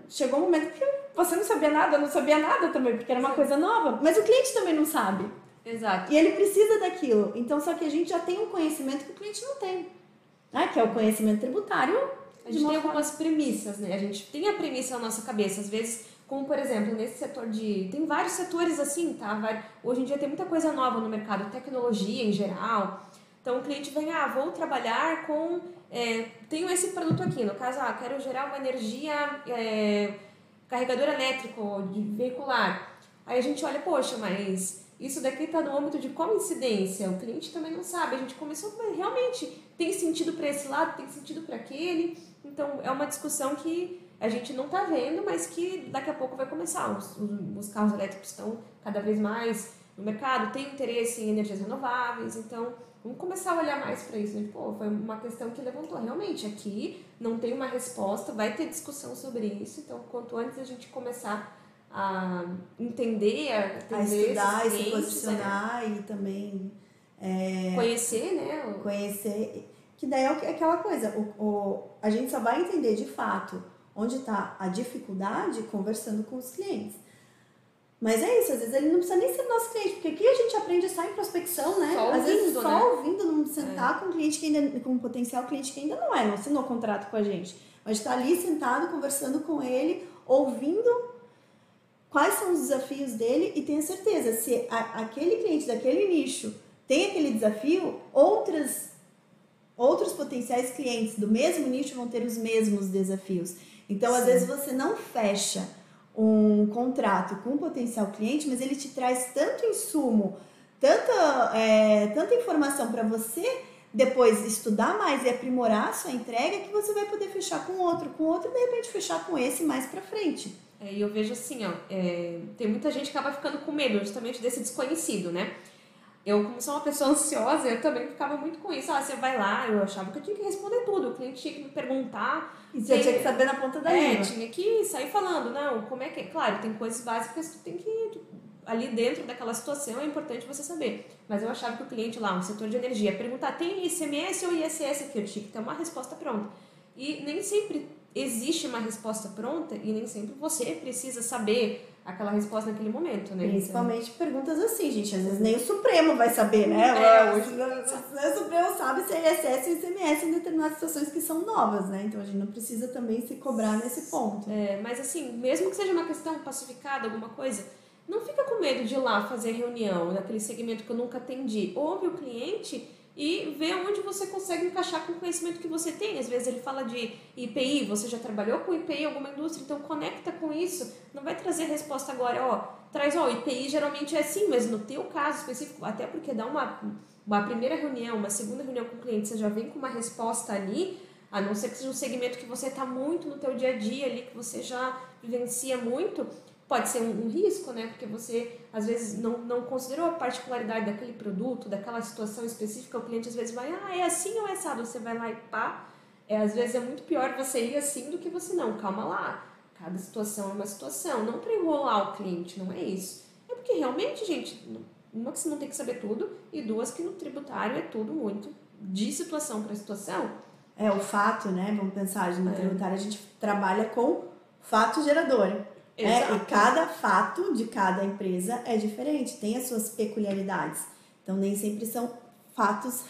chegou um momento que você não sabia nada, não sabia nada também, porque era uma Sim. coisa nova, mas o cliente também não sabe. Exato. E ele precisa daquilo. Então, só que a gente já tem um conhecimento que o cliente não tem, né? que é o conhecimento tributário. A gente tem algumas premissas, né? A gente tem a premissa na nossa cabeça, às vezes, como por exemplo, nesse setor de. Tem vários setores assim, tá? Hoje em dia tem muita coisa nova no mercado, tecnologia em geral. Então o cliente vem, ah, vou trabalhar com. É, tenho esse produto aqui, no caso, ah, quero gerar uma energia. É, carregador elétrico de veicular. Aí a gente olha, poxa, mas isso daqui está no âmbito de qual incidência? O cliente também não sabe. A gente começou, mas realmente tem sentido para esse lado, tem sentido para aquele. Então é uma discussão que a gente não está vendo, mas que daqui a pouco vai começar. Os, os, carros elétricos estão cada vez mais no mercado, tem interesse em energias renováveis, então Vamos começar a olhar mais para isso, né? Pô, foi uma questão que levantou. Realmente, aqui não tem uma resposta, vai ter discussão sobre isso. Então, quanto antes a gente começar a entender, a, a estudar e se posicionar né? e também é, conhecer, né? Conhecer. Que daí é, é aquela coisa, o, o, a gente só vai entender de fato onde está a dificuldade conversando com os clientes. Mas é isso, às vezes ele não precisa nem ser nosso cliente, porque aqui a gente aprende só em prospecção, né? Só às ouvindo, vezes só né? ouvindo, não, sentar é. com um cliente que ainda, com um potencial cliente que ainda não é, não assinou contrato com a gente. Mas está ali sentado, conversando com ele, ouvindo quais são os desafios dele e tenha certeza, se a, aquele cliente daquele nicho tem aquele desafio, outras, outros potenciais clientes do mesmo nicho vão ter os mesmos desafios. Então, Sim. às vezes, você não fecha um contrato com um potencial cliente, mas ele te traz tanto insumo, tanta, é, tanta informação para você depois estudar mais e aprimorar a sua entrega que você vai poder fechar com outro, com outro e de repente fechar com esse mais para frente. É, e eu vejo assim, ó, é, tem muita gente que acaba ficando com medo justamente desse desconhecido, né? Eu, como sou uma pessoa ansiosa, eu também ficava muito com isso. Ah, você vai lá, eu achava que eu tinha que responder tudo. O cliente tinha que me perguntar. E você tinha que saber na ponta da é, língua. tinha que sair falando, não, como é que. Claro, tem coisas básicas que tu tem que. Ali dentro daquela situação é importante você saber. Mas eu achava que o cliente lá, no setor de energia, perguntar: tem ICMS ou ISS aqui? Eu tinha que ter uma resposta pronta. E nem sempre existe uma resposta pronta e nem sempre você precisa saber aquela resposta naquele momento, né? Principalmente perguntas assim, gente. Às vezes nem o Supremo vai saber, né? É, hoje o Supremo sabe se é ISS e ICMS em determinadas situações que são novas, né? Então a gente não precisa também se cobrar nesse ponto. É, mas assim, mesmo que seja uma questão pacificada, alguma coisa, não fica com medo de ir lá fazer reunião naquele segmento que eu nunca atendi. Ouve o cliente e ver onde você consegue encaixar com o conhecimento que você tem. Às vezes ele fala de IPI, você já trabalhou com IPI em alguma indústria, então conecta com isso. Não vai trazer resposta agora, ó, traz, ó, IPI geralmente é assim, mas no teu caso específico, até porque dá uma, uma primeira reunião, uma segunda reunião com o cliente, você já vem com uma resposta ali, a não ser que seja um segmento que você está muito no teu dia a dia ali, que você já vivencia muito, pode ser um, um, risco, né? Porque você às vezes não, não considerou a particularidade daquele produto, daquela situação específica. O cliente às vezes vai, ah, é assim ou é assado? Você vai lá e pá. É, às vezes é muito pior você ir assim do que você não. Calma lá. Cada situação é uma situação. Não para enrolar o cliente, não é isso. É porque realmente, gente, uma que você não tem que saber tudo e duas que no tributário é tudo muito de situação para situação. É o fato, né? Vamos pensar, no é. tributário a gente trabalha com fato gerador. É, e cada fato de cada empresa é diferente, tem as suas peculiaridades. Então, nem sempre são fatos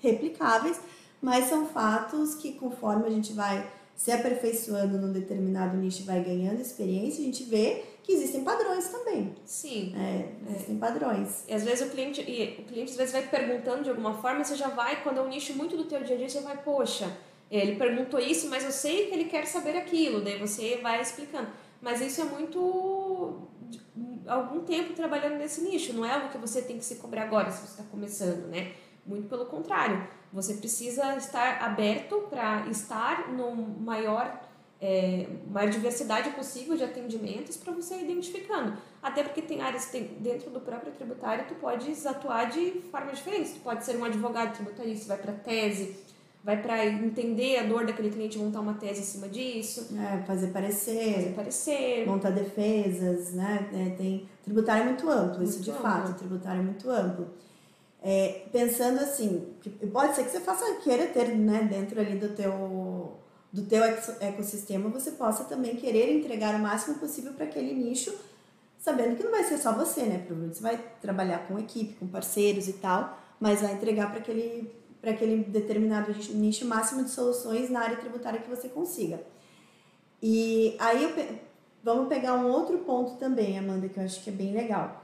replicáveis, mas são fatos que, conforme a gente vai se aperfeiçoando num determinado nicho e vai ganhando experiência, a gente vê que existem padrões também. Sim. É, existem é. padrões. E às vezes o cliente, e o cliente às vezes vai perguntando de alguma forma, você já vai, quando é um nicho muito do teu dia a dia, você vai, poxa, ele perguntou isso, mas eu sei que ele quer saber aquilo, daí você vai explicando. Mas isso é muito. algum tempo trabalhando nesse nicho, não é algo que você tem que se cobrar agora se você está começando, né? Muito pelo contrário, você precisa estar aberto para estar no maior, é, maior diversidade possível de atendimentos para você ir identificando. Até porque tem áreas tem, dentro do próprio tributário, tu pode atuar de forma diferente. Tu pode ser um advogado tributarista, vai para tese, vai para entender a dor daquele cliente, montar uma tese em cima disso. É, fazer parecer. Fazer parecer. Montar defesas, né? É, tem, tributário é muito amplo, muito isso de amplo. fato, tributário é muito amplo. É, pensando assim, pode ser que você faça, queira ter, né, dentro ali do teu, do teu ecossistema, você possa também querer entregar o máximo possível para aquele nicho, sabendo que não vai ser só você, né? Você vai trabalhar com equipe, com parceiros e tal, mas vai entregar para aquele para aquele determinado nicho máximo de soluções na área tributária que você consiga. E aí pe... vamos pegar um outro ponto também, Amanda, que eu acho que é bem legal.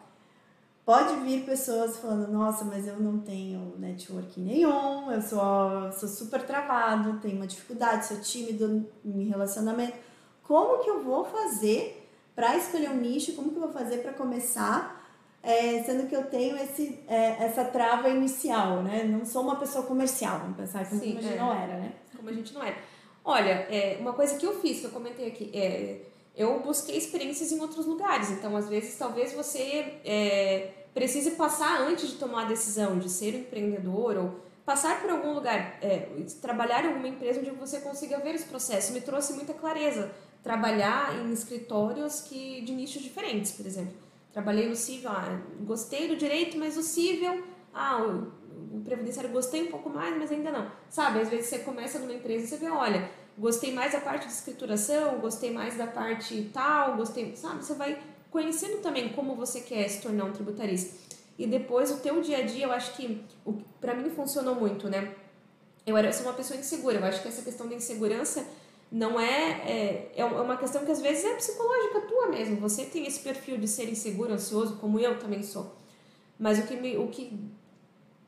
Pode vir pessoas falando, nossa, mas eu não tenho network nenhum, eu sou, sou super travado, tenho uma dificuldade, sou tímido em relacionamento. Como que eu vou fazer para escolher um nicho? Como que eu vou fazer para começar é, sendo que eu tenho esse, é, essa trava inicial, né? Não sou uma pessoa comercial, vamos pensar como, Sim, como a gente é. não era, né? Como a gente não era. Olha, é, uma coisa que eu fiz, que eu comentei aqui, é, eu busquei experiências em outros lugares. Então, às vezes, talvez você é, precise passar antes de tomar a decisão de ser um empreendedor ou passar por algum lugar, é, trabalhar em alguma empresa onde você consiga ver esse processo. Me trouxe muita clareza. Trabalhar em escritórios que de nichos diferentes, por exemplo Trabalhei no civil, ah, gostei do direito, mas o civil, ah, o, o previdenciário gostei um pouco mais, mas ainda não. Sabe, às vezes você começa numa empresa e você vê, olha, gostei mais da parte de escrituração, gostei mais da parte tal, gostei, sabe, você vai conhecendo também como você quer se tornar um tributarista. e depois o teu dia a dia, eu acho que para mim funcionou muito, né? Eu era eu sou uma pessoa insegura, eu acho que essa questão da insegurança não é, é, é uma questão que às vezes é psicológica tua mesmo. Você tem esse perfil de ser inseguro, ansioso, como eu também sou. Mas o que, me, o que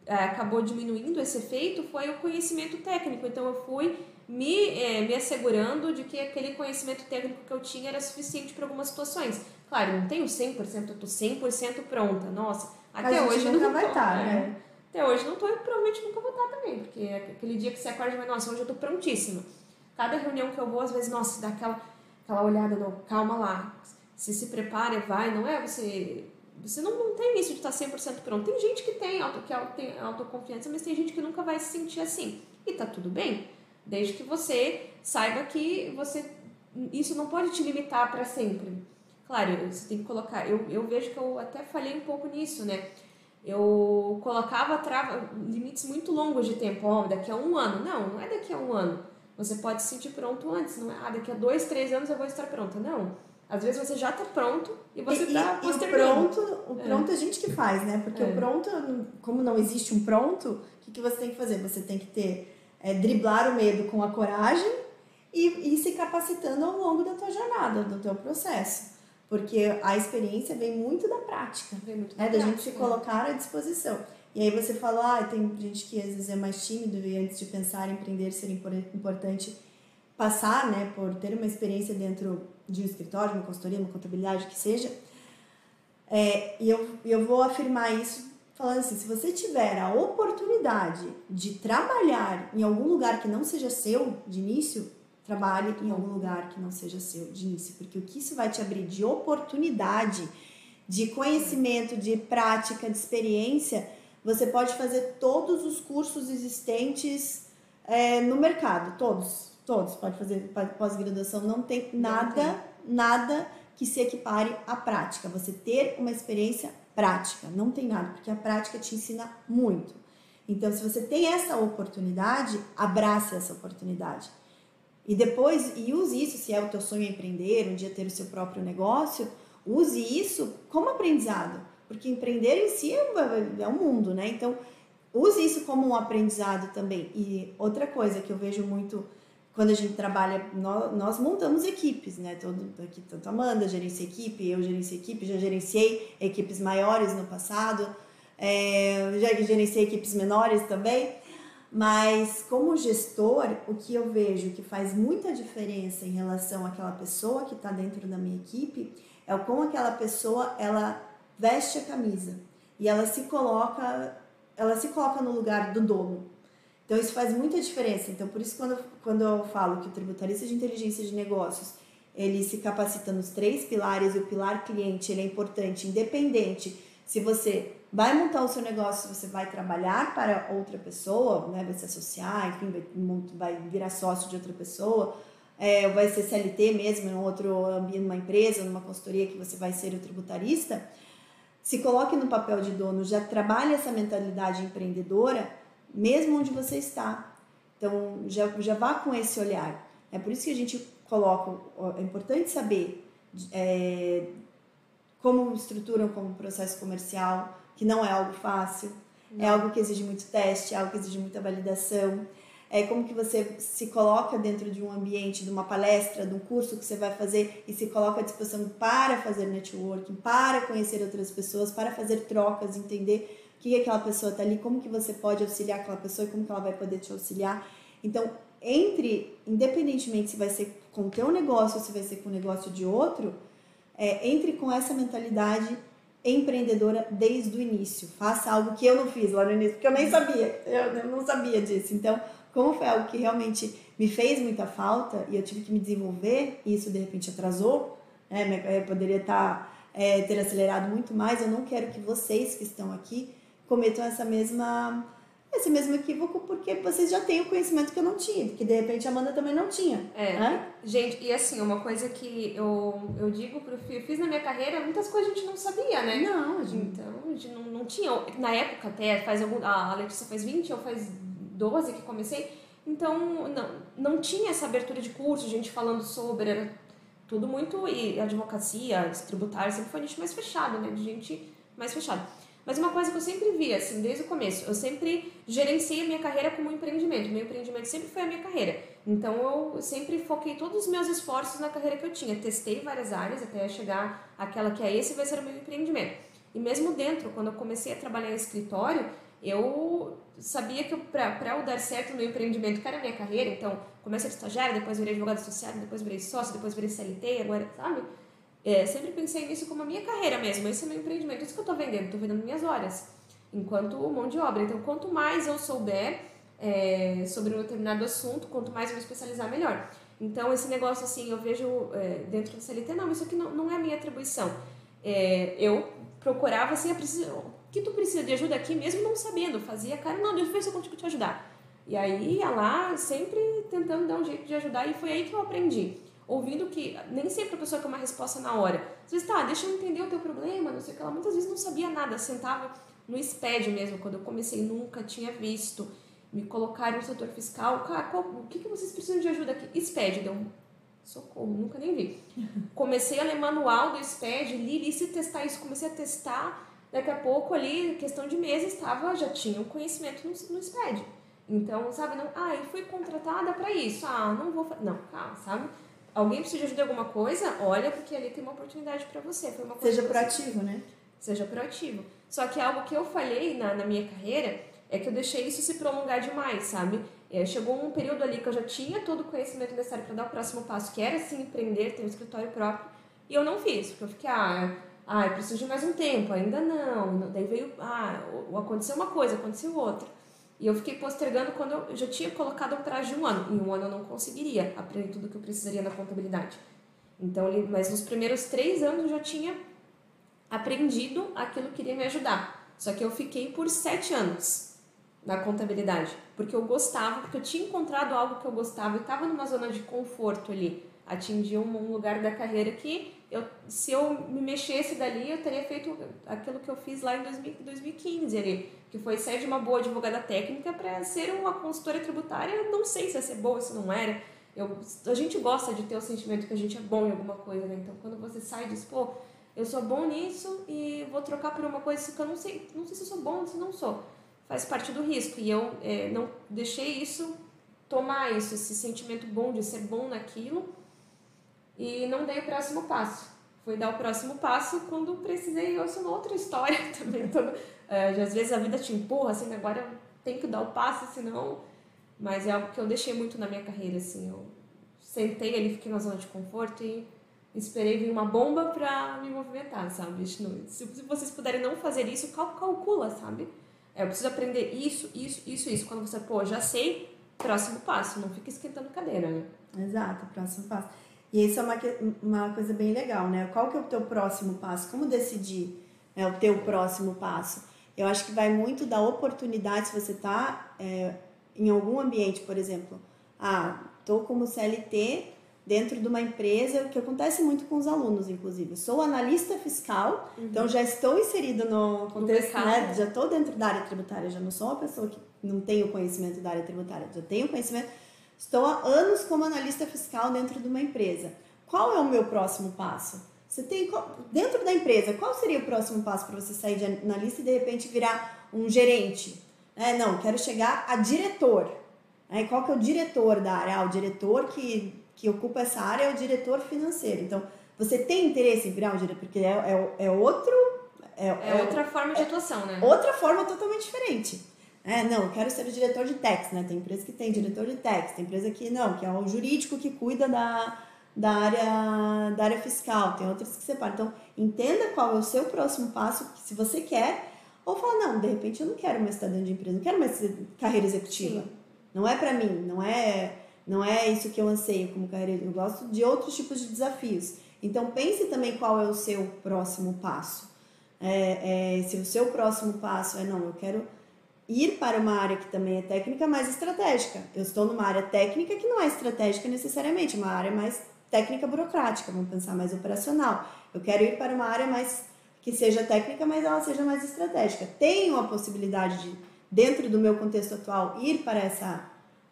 é, acabou diminuindo esse efeito foi o conhecimento técnico. Então eu fui me, é, me assegurando de que aquele conhecimento técnico que eu tinha era suficiente para algumas situações. Claro, não tenho 100%, eu tô 100% pronta. Nossa, até hoje nunca não vai estar, tá, né? Até hoje não tô e provavelmente nunca vou estar tá também, porque é aquele dia que você acorda e vai, nossa, hoje eu tô prontíssima. Cada reunião que eu vou, às vezes, nossa, dá aquela, aquela olhada, não, calma lá. Você se prepara, vai, não é você. Você não, não tem isso de estar 100% pronto. Tem gente que tem, auto, que tem autoconfiança, mas tem gente que nunca vai se sentir assim. E tá tudo bem, desde que você saiba que você isso não pode te limitar para sempre. Claro, você tem que colocar. Eu, eu vejo que eu até falhei um pouco nisso, né? Eu colocava trava, limites muito longos de tempo, ó, daqui a um ano. Não, não é daqui a um ano. Você pode se sentir pronto antes, não é? Ah, daqui a dois, três anos eu vou estar pronta. Não. Às vezes você já está pronto e você está postergando. o pronto, o é. pronto é. a gente que faz, né? Porque é. o pronto, como não existe um pronto, o que, que você tem que fazer? Você tem que ter, é, driblar o medo com a coragem e ir se capacitando ao longo da tua jornada, do teu processo. Porque a experiência vem muito da prática, vem muito da, é, da gente se colocar à disposição. E aí você falou, ah, tem gente que às vezes é mais tímido e antes de pensar em empreender seria importante passar, né, por ter uma experiência dentro de um escritório, uma consultoria, uma contabilidade, que seja. É, e eu, eu vou afirmar isso falando assim, se você tiver a oportunidade de trabalhar em algum lugar que não seja seu de início, trabalhe em algum lugar que não seja seu de início, porque o que isso vai te abrir de oportunidade, de conhecimento, de prática, de experiência, você pode fazer todos os cursos existentes é, no mercado, todos, todos. Pode fazer pós-graduação, não tem nada, nada que se equipare à prática. Você ter uma experiência prática, não tem nada, porque a prática te ensina muito. Então, se você tem essa oportunidade, abrace essa oportunidade. E depois, e use isso, se é o teu sonho empreender, um dia ter o seu próprio negócio, use isso como aprendizado porque empreender em si é, é um mundo, né? Então, use isso como um aprendizado também. E outra coisa que eu vejo muito quando a gente trabalha, nós, nós montamos equipes, né? Todo, aqui, tanto Amanda gerencia equipe, eu gerencio equipe, já gerenciei equipes maiores no passado, é, já gerenciei equipes menores também. Mas como gestor, o que eu vejo que faz muita diferença em relação àquela pessoa que está dentro da minha equipe é como aquela pessoa ela veste a camisa e ela se coloca, ela se coloca no lugar do dono. Então isso faz muita diferença. Então por isso quando, quando eu falo que o tributarista de inteligência de negócios ele se capacita nos três pilares e o pilar cliente ele é importante, independente se você vai montar o seu negócio, se você vai trabalhar para outra pessoa, né, vai se associar, enfim, vai, vai virar sócio de outra pessoa, é, vai ser CLT mesmo em outro ambiente, numa empresa, numa consultoria que você vai ser o tributarista, se coloque no papel de dono, já trabalhe essa mentalidade empreendedora, mesmo onde você está. Então, já, já vá com esse olhar. É por isso que a gente coloca, é importante saber é, como estruturam como processo comercial, que não é algo fácil, é não. é algo que exige muito teste, é algo que exige muita validação é, como que você se coloca dentro de um ambiente, de uma palestra, de um curso que você vai fazer e se coloca à disposição para fazer networking, para conhecer outras pessoas, para fazer trocas, entender o que aquela pessoa está ali, como que você pode auxiliar aquela pessoa e como que ela vai poder te auxiliar. Então, entre, independentemente se vai ser com o teu negócio ou se vai ser com o negócio de outro, é, entre com essa mentalidade empreendedora desde o início. Faça algo que eu não fiz lá no início, porque eu nem sabia, eu, eu não sabia disso. Então, como foi algo que realmente me fez muita falta e eu tive que me desenvolver, e isso de repente atrasou, né? Eu poderia estar, tá, é, ter acelerado muito mais. Eu não quero que vocês que estão aqui cometam essa mesma esse mesmo equívoco porque vocês já têm o conhecimento que eu não tinha, porque de repente a Amanda também não tinha. É. Né? Gente, e assim, uma coisa que eu, eu digo pro Fio, eu fiz na minha carreira, muitas coisas a gente não sabia, né? Não, a gente... Então, a gente não, não tinha. Na época até, faz algum. A Letícia faz 20 ou faz 12 que comecei, então não, não tinha essa abertura de curso, gente falando sobre, era tudo muito. E advocacia, tributária, sempre foi um nicho mais fechado, né? De gente mais fechada. Mas uma coisa que eu sempre vi, assim, desde o começo, eu sempre gerenciei a minha carreira como um empreendimento. Meu empreendimento sempre foi a minha carreira. Então eu sempre foquei todos os meus esforços na carreira que eu tinha. Testei várias áreas até chegar àquela que é esse vai ser o meu empreendimento. E mesmo dentro, quando eu comecei a trabalhar em escritório, eu sabia que para eu dar certo no meu empreendimento, era a minha carreira, então comecei a estagiária, depois virei advogada social, depois virei sócio, depois virei CLT, agora, sabe? É, sempre pensei nisso como a minha carreira mesmo, esse é meu empreendimento, isso que eu estou vendendo, estou vendendo minhas horas, enquanto mão de obra. Então, quanto mais eu souber é, sobre um determinado assunto, quanto mais eu me especializar, melhor. Então, esse negócio assim, eu vejo é, dentro do CLT, não, isso aqui não, não é a minha atribuição. É, eu procurava assim, a preciso, que tu precisa de ajuda aqui, mesmo não sabendo, fazia cara, não, deixa eu ver se eu consigo te ajudar. E aí ia lá, sempre tentando dar um jeito de ajudar, e foi aí que eu aprendi ouvindo que nem sempre a pessoa quer uma resposta na hora. Às vezes, tá, deixa eu entender o teu problema, não sei o que. Ela muitas vezes não sabia nada, sentava no SPED mesmo, quando eu comecei, nunca tinha visto. Me colocaram no setor fiscal, cara, qual, o que, que vocês precisam de ajuda aqui? SPED, deu um socorro, nunca nem vi. Comecei a ler manual do SPED, li, li se testar isso, comecei a testar. Daqui a pouco ali, questão de meses, estava, já tinha um conhecimento no, no SPED. Então, sabe, não, ah, eu fui contratada para isso, ah, não vou fazer. Não, calma, sabe? alguém precisa de ajuda em alguma coisa, olha, porque ali tem uma oportunidade para você. Foi uma coisa Seja proativo, você... né? Seja proativo. Só que algo que eu falhei na, na minha carreira é que eu deixei isso se prolongar demais, sabe? É, chegou um período ali que eu já tinha todo o conhecimento necessário para dar o próximo passo, que era sim empreender, ter um escritório próprio, e eu não fiz, porque eu fiquei, ah, ah eu preciso de mais um tempo, ainda não. Daí veio, ah, aconteceu uma coisa, aconteceu outra. E eu fiquei postergando quando eu já tinha colocado um prazo de um ano. Em um ano eu não conseguiria aprender tudo que eu precisaria na contabilidade. Então, mas nos primeiros três anos eu já tinha aprendido aquilo que iria me ajudar. Só que eu fiquei por sete anos na contabilidade, porque eu gostava, porque eu tinha encontrado algo que eu gostava, eu estava numa zona de conforto ali, atingi um lugar da carreira que eu, se eu me mexesse dali, eu teria feito aquilo que eu fiz lá em 2015 ali que foi sair de uma boa advogada técnica para ser uma consultora tributária. Eu não sei se ia ser boa, se não era. Eu, a gente gosta de ter o sentimento que a gente é bom em alguma coisa, né? Então, quando você sai e diz, pô, eu sou bom nisso e vou trocar por uma coisa que eu não sei, não sei se eu sou bom ou se não sou. Faz parte do risco. E eu é, não deixei isso tomar isso, esse sentimento bom de ser bom naquilo e não dei o próximo passo. Foi dar o próximo passo quando precisei, sou uma outra história também. Tô, é, às vezes a vida te empurra, assim, agora eu tenho que dar o passo, senão. Mas é algo que eu deixei muito na minha carreira, assim. Eu sentei ali, fiquei na zona de conforto e esperei vir uma bomba pra me movimentar, sabe? Se vocês puderem não fazer isso, calcula, sabe? É, eu preciso aprender isso, isso, isso, isso. Quando você, pô, já sei, próximo passo. Não fica esquentando cadeira, né? Exato, próximo passo. E isso é uma, uma coisa bem legal, né? Qual que é o teu próximo passo? Como decidir né, o teu próximo passo? Eu acho que vai muito da oportunidade se você está é, em algum ambiente, por exemplo. Ah, estou como CLT dentro de uma empresa, que acontece muito com os alunos, inclusive. Sou analista fiscal, uhum. então já estou inserido no contexto, no né? Já estou dentro da área tributária, já não sou uma pessoa que não tem o conhecimento da área tributária, já tenho conhecimimento. Estou há anos como analista fiscal dentro de uma empresa. Qual é o meu próximo passo? Você tem dentro da empresa, qual seria o próximo passo para você sair de analista e de repente virar um gerente? É, não, quero chegar a diretor. É, qual que é o diretor da área? Ah, o diretor que, que ocupa essa área é o diretor financeiro. Então, você tem interesse em virar um diretor? Porque é, é, é outro... É, é, é outra forma de atuação, né? Outra forma totalmente diferente. É, não, quero ser o diretor de tax, né? Tem empresa que tem diretor de tax, tem empresa que não, que é o jurídico que cuida da, da área, da área fiscal, tem outras que separam. Então, entenda qual é o seu próximo passo, se você quer, ou fala, não, de repente eu não quero mais estar dentro de empresa, não quero mais carreira executiva. Sim. Não é para mim, não é, não é isso que eu anseio como carreira, eu gosto de outros tipos de desafios. Então, pense também qual é o seu próximo passo. É, é, se o seu próximo passo é, não, eu quero ir para uma área que também é técnica, mais estratégica. Eu estou numa área técnica que não é estratégica necessariamente, uma área mais técnica burocrática, vamos pensar mais operacional. Eu quero ir para uma área mais que seja técnica, mas ela seja mais estratégica. Tenho a possibilidade de, dentro do meu contexto atual, ir para essa,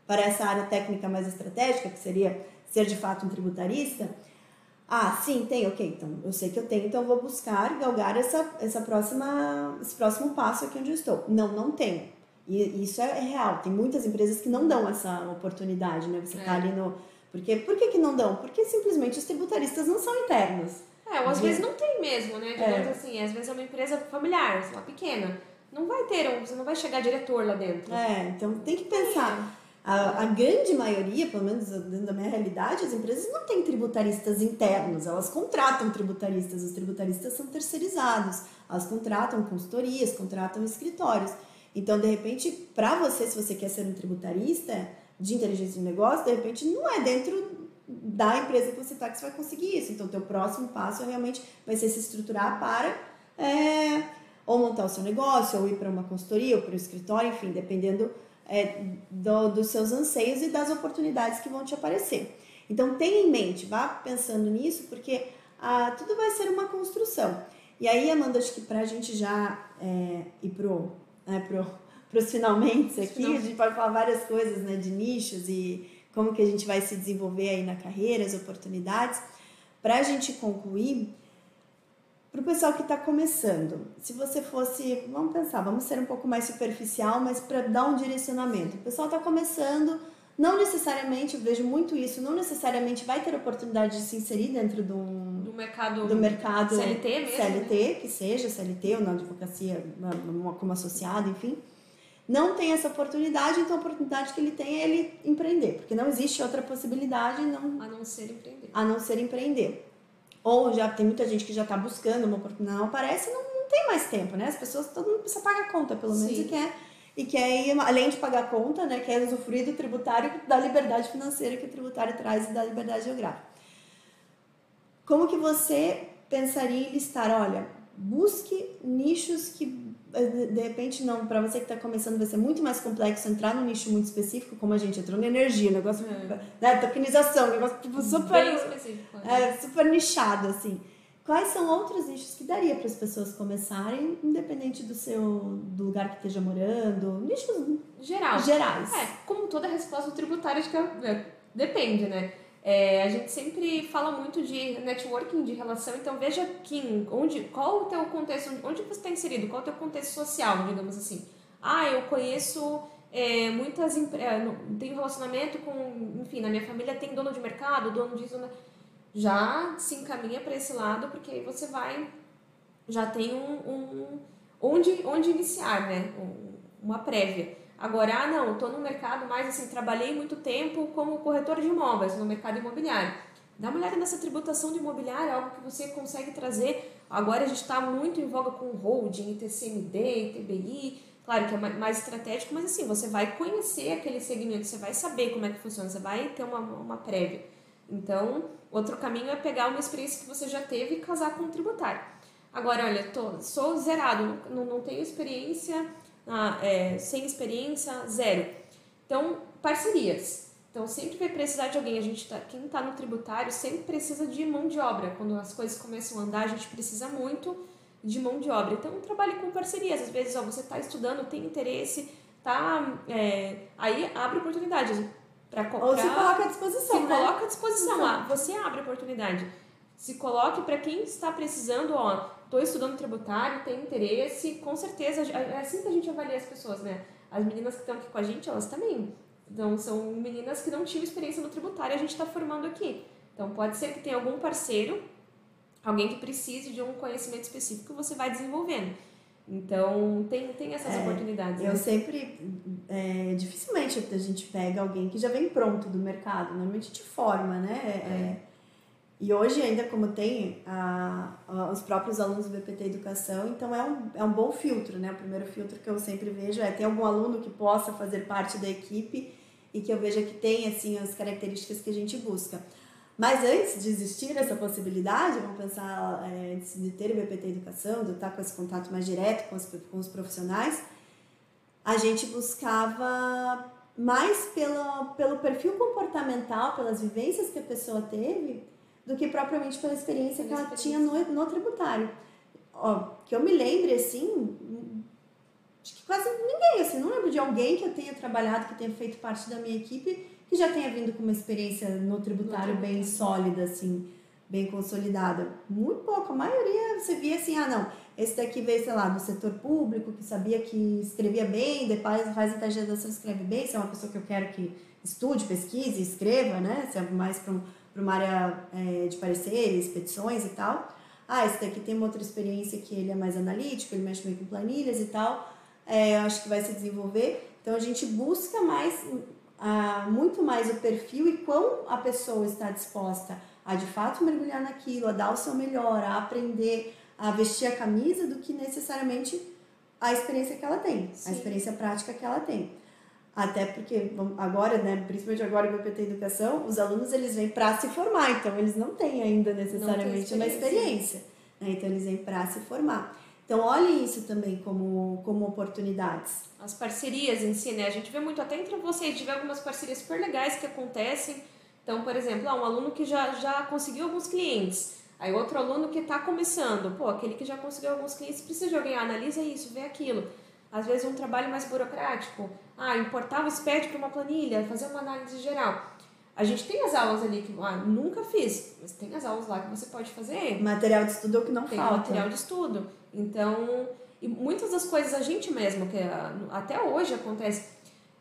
para essa área técnica mais estratégica, que seria ser de fato um tributarista. Ah, sim, tem, ok. Então, eu sei que eu tenho, então eu vou buscar galgar essa, essa próxima, esse próximo passo aqui onde eu estou. Não, não tenho. E isso é, é real. Tem muitas empresas que não dão essa oportunidade, né? Você tá é. tá ali no. Porque, por que, que não dão? Porque simplesmente os tributaristas não são internos. É, ou às de... vezes não tem mesmo, né? Digamos é. assim, às vezes é uma empresa familiar, sei lá, pequena. Não vai ter, você não vai chegar diretor lá dentro. É, então tem que pensar. A, a, grande maioria, pelo menos dentro da minha realidade, as empresas não têm tributaristas internos, elas contratam tributaristas, os tributaristas são terceirizados, elas contratam consultorias, contratam escritórios. Então, de repente, para você, se você quer ser um tributarista de inteligência de negócio, de repente não é dentro da empresa que você está que você vai conseguir isso. Então, teu próximo passo realmente vai ser se estruturar para é, ou montar o seu negócio, ou ir para uma consultoria, ou para o escritório, enfim, dependendo é, do, dos seus anseios e das oportunidades que vão te aparecer. Então tenha em mente, vá pensando nisso, porque ah, tudo vai ser uma construção. E aí, Amanda, acho que para a gente já é, ir pro, né, pro, pros finalmente aqui, a gente pode falar várias coisas né, de nichos e como que a gente vai se desenvolver aí na carreira, as oportunidades. Para a gente concluir, para o pessoal que está começando, se você fosse, vamos pensar, vamos ser um pouco mais superficial, mas para dar um direcionamento. O pessoal está começando, não necessariamente, eu vejo muito isso, não necessariamente vai ter oportunidade de se inserir dentro do, do mercado, do mercado CLT mesmo. CLT, né? que seja CLT ou na advocacia como associado, enfim. Não tem essa oportunidade, então a oportunidade que ele tem é ele empreender, porque não existe outra possibilidade não, a não ser empreender. A não ser empreender ou já tem muita gente que já está buscando uma oportunidade, não aparece, não, não tem mais tempo, né? As pessoas, todo mundo precisa pagar a conta, pelo menos, Sim. e quer, e quer ir, além de pagar a conta, né, quer usufruir do tributário, da liberdade financeira que o tributário traz e da liberdade geográfica. Como que você pensaria em listar, olha, busque nichos que de repente não, para você que está começando vai ser muito mais complexo entrar num nicho muito específico, como a gente entrou na energia, negócio, é. né, tokenização, negócio tipo, super Bem específico, né? é, super nichado assim. Quais são outros nichos que daria para as pessoas começarem, independente do seu do lugar que esteja morando, nichos geral. gerais? É, como toda resposta tributária, acho que é, depende, né? É, a gente sempre fala muito de networking, de relação, então veja quem, onde, qual o teu contexto, onde você está inserido, qual o teu contexto social, digamos assim. Ah, eu conheço é, muitas é, tenho relacionamento com, enfim, na minha família tem dono de mercado, dono disso, né? já se encaminha para esse lado, porque aí você vai, já tem um, um onde, onde iniciar, né? Um, uma prévia. Agora, ah, não, estou no mercado mais assim, trabalhei muito tempo como corretor de imóveis no mercado imobiliário. Dá uma olhada nessa tributação do imobiliário, algo que você consegue trazer. Agora a gente está muito em voga com holding, TCMD, TBI, claro que é mais estratégico, mas assim, você vai conhecer aquele segmento, você vai saber como é que funciona, você vai ter uma, uma prévia. Então, outro caminho é pegar uma experiência que você já teve e casar com o tributário. Agora, olha, tô, sou zerado, não, não tenho experiência ah, é, sem experiência, zero. Então, parcerias. Então, sempre vai precisar de alguém. A gente tá, quem está no tributário sempre precisa de mão de obra. Quando as coisas começam a andar, a gente precisa muito de mão de obra. Então, trabalhe com parcerias. Às vezes, ó, você está estudando, tem interesse, tá, é, aí abre oportunidades para comprar. Ou se coloca à disposição. Se né? coloca à disposição lá. Você abre oportunidade. Se coloque para quem está precisando, ó estou estudando tributário, tenho interesse, com certeza, é assim que a gente avalia as pessoas, né? As meninas que estão aqui com a gente, elas também. Então, são meninas que não tinham experiência no tributário, a gente está formando aqui. Então, pode ser que tenha algum parceiro, alguém que precise de um conhecimento específico você vai desenvolvendo. Então, tem, tem essas é, oportunidades. Eu né? sempre. É, dificilmente a gente pega alguém que já vem pronto do mercado. Normalmente te forma, né? É, é e hoje, ainda como tem a, a, os próprios alunos do BPT Educação, então é um, é um bom filtro, né? O primeiro filtro que eu sempre vejo é ter algum aluno que possa fazer parte da equipe e que eu veja que tem, assim, as características que a gente busca. Mas antes de existir essa possibilidade, vamos pensar é, antes de ter o BPT Educação, de estar com esse contato mais direto com os, com os profissionais, a gente buscava mais pelo, pelo perfil comportamental, pelas vivências que a pessoa teve, do que propriamente pela experiência que ela experiência. tinha no, no tributário. Ó, que eu me lembre, assim, acho que quase ninguém, assim, não lembro de alguém que eu tenha trabalhado, que tenha feito parte da minha equipe, que já tenha vindo com uma experiência no tributário bem sólida, assim. bem consolidada? Muito pouco. A maioria você via assim, ah, não, esse daqui veio, sei lá, do setor público, que sabia que escrevia bem, depois faz a teste de redação escreve bem, se é uma pessoa que eu quero que estude, pesquise, escreva, né? Se é mais para um, uma área é, de pareceres, petições e tal. Ah, esse daqui tem uma outra experiência que ele é mais analítico, ele mexe bem com planilhas e tal. É, eu acho que vai se desenvolver. Então a gente busca mais, ah, muito mais o perfil e quão a pessoa está disposta a de fato mergulhar naquilo, a dar o seu melhor, a aprender, a vestir a camisa, do que necessariamente a experiência que ela tem, Sim. a experiência prática que ela tem. Até porque agora, né, principalmente agora que eu PT Educação, os alunos eles vêm para se formar, então eles não têm ainda necessariamente uma experiência. Né? Então eles vêm para se formar. Então olhem isso também como, como oportunidades. As parcerias em si, né? A gente vê muito até entre vocês, tive algumas parcerias super legais que acontecem. Então, por exemplo, ah, um aluno que já, já conseguiu alguns clientes, aí outro aluno que está começando, pô, aquele que já conseguiu alguns clientes precisa de alguém, analisa isso, vê aquilo. Às vezes um trabalho mais burocrático, ah, importar o SPED para uma planilha, fazer uma análise geral. A gente tem as aulas ali que ah, nunca fiz, mas tem as aulas lá que você pode fazer. Material de estudo é o que não tem falta. material de estudo. Então, e muitas das coisas a gente mesmo, que ah, até hoje acontece,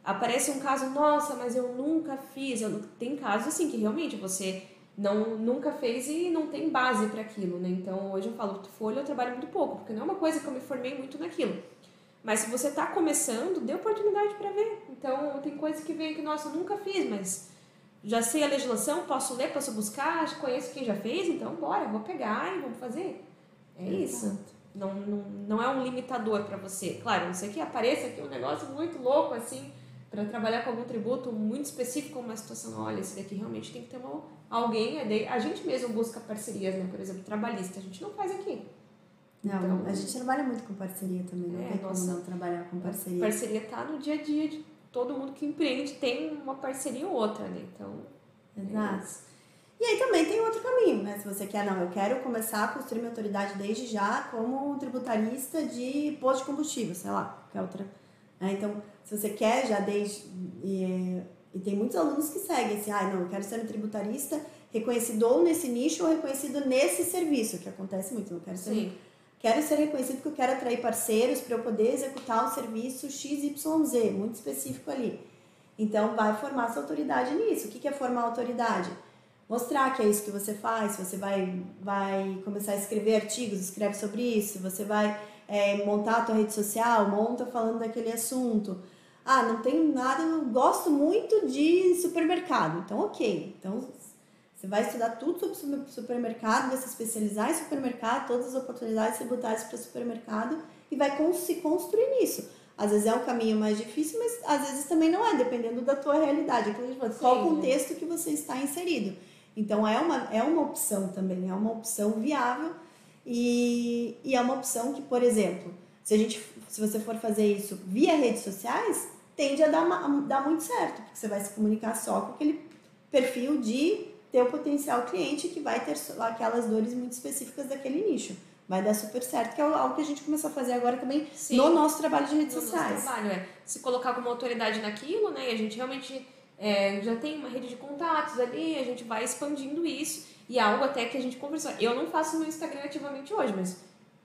aparece um caso, nossa, mas eu nunca fiz. Eu, tem casos assim que realmente você não nunca fez e não tem base para aquilo, né? Então, hoje eu falo, folha eu trabalho muito pouco, porque não é uma coisa que eu me formei muito naquilo. Mas se você está começando, dê oportunidade para ver. Então, tem coisas que vem que, nossa, eu nunca fiz, mas já sei a legislação, posso ler, posso buscar, conheço quem já fez, então bora, vou pegar e vamos fazer. É Exato. isso. Não, não, não é um limitador para você. Claro, não sei que apareça aqui um negócio muito louco assim, para trabalhar com algum tributo muito específico, uma situação, olha, esse daqui realmente tem que ter uma, alguém, a gente mesmo busca parcerias, né? Por exemplo, trabalhista, a gente não faz aqui. Não, então, a gente trabalha muito com parceria também, não é, tem nossa, como não trabalhar com parceria. Parceria tá no dia a dia de todo mundo que empreende, tem uma parceria ou outra, né? Então. É Exato. É e aí também tem outro caminho, né? Se você quer, não, eu quero começar a construir minha autoridade desde já como tributarista de posto de combustível, sei lá, qualquer outra. Né? Então, se você quer já desde. E, e tem muitos alunos que seguem assim, ah, não, eu quero ser um tributarista reconhecido ou nesse nicho ou reconhecido nesse serviço, que acontece muito, não quero ser. Sim Quero ser reconhecido porque eu quero atrair parceiros para eu poder executar um serviço XYZ, muito específico ali. Então, vai formar sua autoridade nisso. O que é formar autoridade? Mostrar que é isso que você faz, você vai, vai começar a escrever artigos, escreve sobre isso, você vai é, montar a tua rede social, monta falando daquele assunto. Ah, não tenho nada, eu gosto muito de supermercado. Então, ok. Então, você vai estudar tudo sobre supermercado, vai se especializar em supermercado, todas as oportunidades tributárias para supermercado e vai se construir nisso. Às vezes é um caminho mais difícil, mas às vezes também não é, dependendo da tua realidade. Qual o contexto que você está inserido. Então é uma, é uma opção também, é uma opção viável e, e é uma opção que, por exemplo, se, a gente, se você for fazer isso via redes sociais, tende a dar, uma, dar muito certo, porque você vai se comunicar só com aquele perfil de ter o potencial cliente que vai ter aquelas dores muito específicas daquele nicho. Vai dar super certo, que é algo que a gente começou a fazer agora também Sim, no nosso trabalho de redes no sociais. Nosso trabalho, é. Se colocar como autoridade naquilo, né? E a gente realmente é, já tem uma rede de contatos ali, a gente vai expandindo isso. E é algo até que a gente conversou. Eu não faço no Instagram ativamente hoje, mas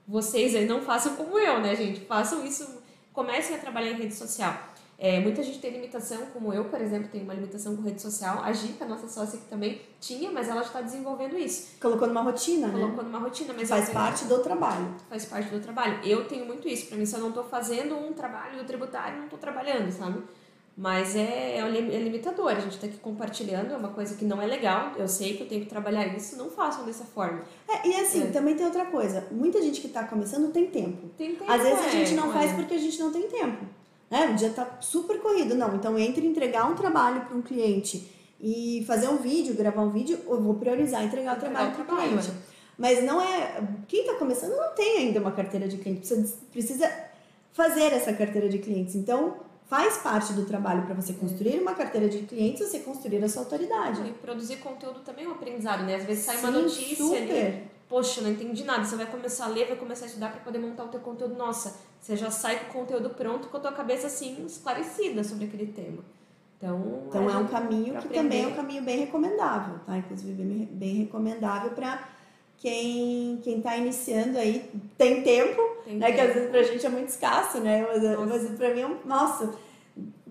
vocês aí não façam como eu, né, gente? Façam isso, comecem a trabalhar em rede social. É, muita gente tem limitação, como eu, por exemplo, tenho uma limitação com rede social. A Gica, nossa sócia que também tinha, mas ela está desenvolvendo isso. Colocou numa rotina, Colocou né? Colocou numa rotina, mas faz parte do trabalho. Faz parte do trabalho. Eu tenho muito isso. Para mim, se eu não estou fazendo um trabalho do tributário, não estou trabalhando, sabe? Mas é, é, é limitador. A gente está aqui compartilhando, é uma coisa que não é legal. Eu sei que eu tenho que trabalhar isso, não façam dessa forma. É, e assim, é. também tem outra coisa. Muita gente que está começando tem tempo. Tem tempo. Às vezes a gente não é, faz porque a gente não tem tempo. Né? O dia tá super corrido. Não, então entre entregar um trabalho para um cliente e fazer um vídeo, gravar um vídeo, eu vou priorizar entregar o trabalho para o cliente. É. Mas não é. Quem está começando não tem ainda uma carteira de clientes, precisa, precisa fazer essa carteira de clientes. Então, faz parte do trabalho para você construir uma carteira de clientes, você construir a sua autoridade. E produzir conteúdo também é um aprendizado, né? Às vezes sai Sim, uma notícia super. ali poxa, não entendi nada. Você vai começar a ler, vai começar a estudar para poder montar o teu conteúdo. Nossa, você já sai com o conteúdo pronto com a tua cabeça assim esclarecida sobre aquele tema. Então, então é um caminho que também é um caminho bem recomendável, tá? Inclusive bem, bem recomendável para quem quem está iniciando aí tem tempo, tem né? Tempo. Que às vezes para a gente é muito escasso, né? Mas, mas para mim, é nossa,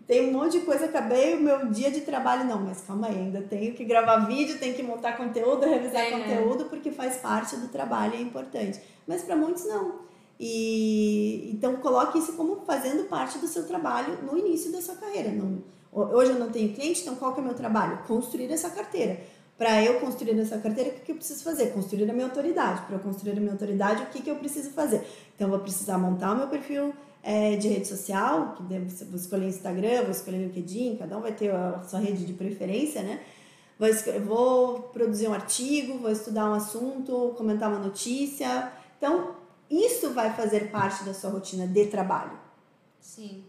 tem um monte de coisa, acabei o meu dia de trabalho, não, mas calma aí, ainda tenho que gravar vídeo, tenho que montar conteúdo, revisar é, conteúdo, porque faz parte do trabalho, é importante. Mas para muitos não. E então coloque isso como fazendo parte do seu trabalho no início da sua carreira. Não, hoje eu não tenho cliente, então qual que é o meu trabalho? Construir essa carteira. Para eu construir essa carteira, o que, que eu preciso fazer? Construir a minha autoridade. Para eu construir a minha autoridade, o que, que eu preciso fazer? Então, eu vou precisar montar o meu perfil é, de rede social, que vou escolher Instagram, vou escolher LinkedIn, cada um vai ter a sua rede de preferência, né? Vou, vou produzir um artigo, vou estudar um assunto, comentar uma notícia. Então, isso vai fazer parte da sua rotina de trabalho. Sim.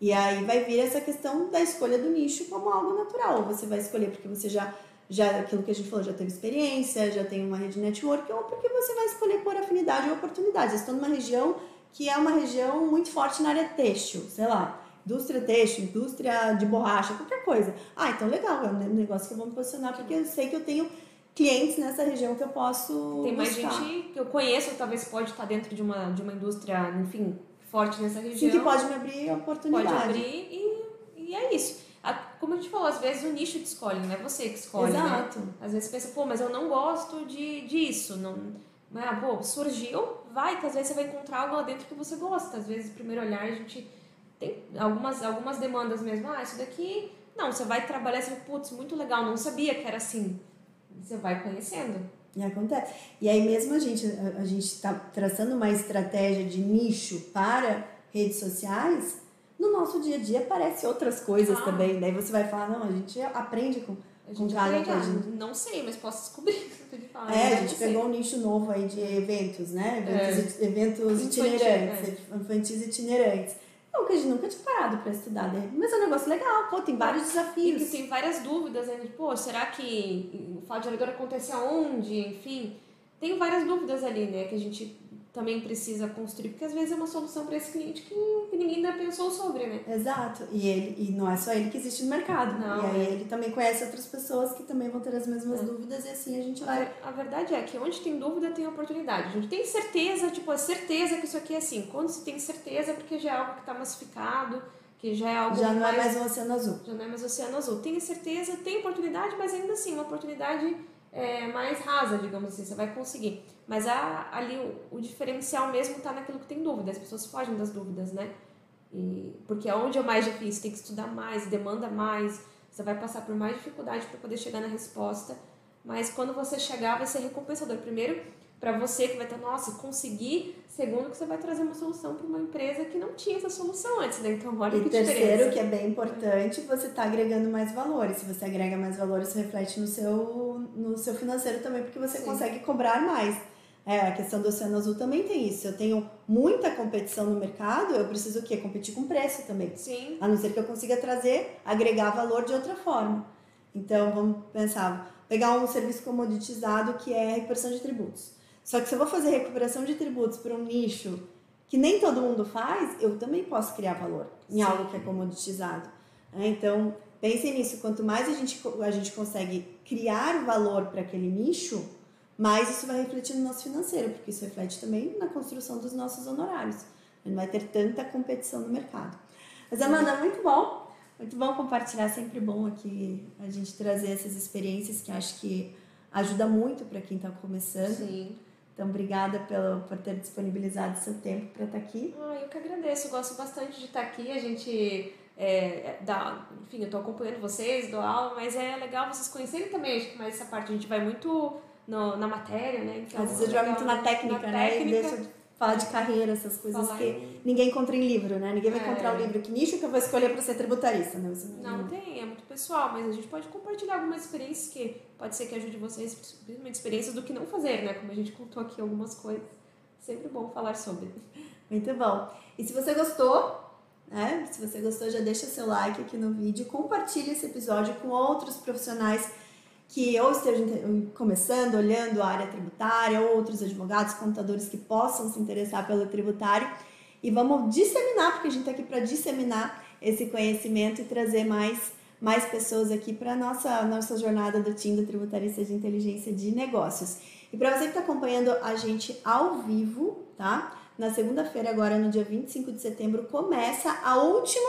E aí vai vir essa questão da escolha do nicho como algo natural. Você vai escolher porque você já, já aquilo que a gente falou, já teve experiência, já tem uma rede network, ou porque você vai escolher por afinidade ou oportunidade. Eu estou numa região que é uma região muito forte na área têxtil, sei lá, indústria têxtil, indústria de borracha, qualquer coisa. Ah, então legal, é um negócio que eu vou me posicionar porque eu sei que eu tenho clientes nessa região que eu posso Tem mais buscar. gente que eu conheço, talvez pode estar dentro de uma, de uma indústria, enfim, forte nessa região. Sim, que pode me abrir oportunidade. Pode abrir e, e é isso. Como a gente falou, às vezes o nicho te escolhe, não é você que escolhe. Né? Exato. Né? Às vezes você pensa, pô, mas eu não gosto de, disso. Não, mas, pô, surgiu, vai, que às vezes você vai encontrar algo lá dentro que você gosta. Às vezes, primeiro olhar, a gente tem algumas, algumas demandas mesmo. Ah, isso daqui. Não, você vai trabalhar e putz, muito legal, não sabia que era assim. Você vai conhecendo. E acontece. E aí mesmo a gente a, a gente está traçando uma estratégia de nicho para redes sociais, no nosso dia a dia aparece outras coisas ah. também. Daí você vai falar, não, a gente aprende com, a gente com cada ah, Não sei, mas posso descobrir. Falar, é, a gente pegou um nicho novo aí de eventos, né? Eventos, é. eventos itinerantes, é. infantis itinerantes é o que a gente nunca tinha parado para estudar, né? Mas é um negócio legal, pô, tem vários desafios. E que tem várias dúvidas, né? Pô, será que o fato de alegor acontece aonde? Enfim, tem várias dúvidas ali, né? Que a gente também precisa construir, porque às vezes é uma solução para esse cliente que, que, ninguém ainda pensou sobre, né? Exato. E, ele, e não é só ele que existe no mercado. Não, e aí é. ele também conhece outras pessoas que também vão ter as mesmas é. dúvidas e assim a gente vai. A, a, verdade é que onde tem dúvida tem oportunidade. A gente tem certeza, tipo, a certeza que isso aqui é assim. Quando se tem certeza, é porque já é algo que está massificado, que já é algo. Já não é mais, é mais um oceano azul. Já não é mais um oceano azul. Tem certeza, tem oportunidade, mas ainda assim, uma oportunidade é, mais rasa, digamos assim, você vai conseguir. Mas a, ali o, o diferencial mesmo está naquilo que tem dúvida, as pessoas fogem das dúvidas, né? E, porque onde é mais difícil, tem que estudar mais, demanda mais, você vai passar por mais dificuldade para poder chegar na resposta, mas quando você chegar vai ser recompensador. Primeiro, para você que vai estar, nossa, conseguir. Segundo, que você vai trazer uma solução para uma empresa que não tinha essa solução antes, né? Então, olha e que terceiro, diferença. que é bem importante, você está agregando mais valor. E se você agrega mais valor, isso reflete no seu, no seu financeiro também, porque você Sim. consegue cobrar mais. É, a questão do Oceano Azul também tem isso. Eu tenho muita competição no mercado, eu preciso o quê? Competir com preço também. Sim. A não ser que eu consiga trazer, agregar valor de outra forma. Então, vamos pensar, pegar um serviço comoditizado que é a recuperação de tributos. Só que se eu vou fazer recuperação de tributos para um nicho que nem todo mundo faz, eu também posso criar valor em Sim. algo que é comoditizado. Né? Então, pensem nisso. Quanto mais a gente, a gente consegue criar valor para aquele nicho, mais isso vai refletir no nosso financeiro, porque isso reflete também na construção dos nossos honorários. Não vai ter tanta competição no mercado. Mas, Amanda, muito bom. Muito bom compartilhar, sempre bom aqui a gente trazer essas experiências que acho que ajuda muito para quem está começando. Sim. Então, obrigada pelo, por ter disponibilizado seu tempo para estar tá aqui. Ah, eu que agradeço, eu gosto bastante de estar aqui. A gente é, dá, enfim, eu estou acompanhando vocês, dou aula, mas é legal vocês conhecerem também, acho que mais essa parte a gente vai muito no, na matéria, né? Então, Às vezes a gente vai muito na técnica, na né? Técnica. E deixa falar de carreira, essas coisas falar que ninguém encontra em livro, né? Ninguém vai é. encontrar um livro. Que nicho que eu vou escolher para ser tributarista, né? Você não, não tem, é muito pessoal, mas a gente pode compartilhar algumas experiências que pode ser que ajude vocês, principalmente experiências do que não fazer, né? Como a gente contou aqui algumas coisas. Sempre bom falar sobre. Muito bom. E se você gostou, né? Se você gostou, já deixa seu like aqui no vídeo, compartilhe esse episódio com outros profissionais que ou estejam começando, olhando a área tributária, ou outros advogados, contadores que possam se interessar pelo tributário. E vamos disseminar, porque a gente está aqui para disseminar esse conhecimento e trazer mais mais pessoas aqui para nossa nossa jornada do time do Tributarista de Inteligência de Negócios. E para você que está acompanhando a gente ao vivo, tá? Na segunda-feira, agora no dia 25 de setembro, começa a última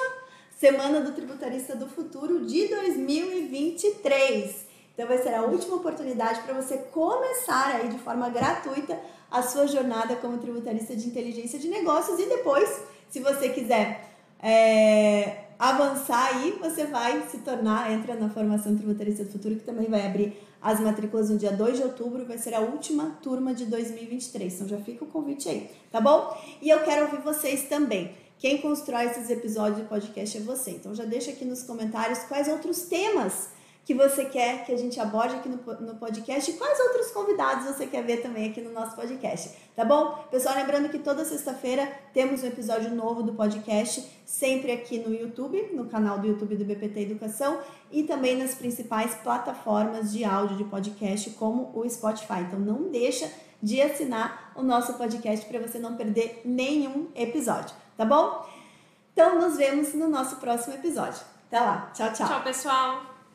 semana do Tributarista do Futuro de 2023. Então vai ser a última oportunidade para você começar aí de forma gratuita a sua jornada como tributarista de inteligência de negócios e depois, se você quiser é, avançar aí, você vai se tornar, entra na formação tributarista do futuro, que também vai abrir as matrículas no dia 2 de outubro, vai ser a última turma de 2023. Então já fica o convite aí, tá bom? E eu quero ouvir vocês também. Quem constrói esses episódios de podcast é você. Então já deixa aqui nos comentários quais outros temas que você quer que a gente aborde aqui no, podcast e quais outros convidados você quer ver também aqui no nosso podcast, tá bom? Pessoal, lembrando que toda sexta-feira temos um episódio novo do podcast, sempre aqui no YouTube, no canal do YouTube do BPT Educação e também nas principais plataformas de áudio de podcast, como o Spotify. Então não deixa de assinar o nosso podcast para você não perder nenhum episódio, tá bom? Então nos vemos no nosso próximo episódio. Até lá. Tchau, tchau. Tchau, pessoal.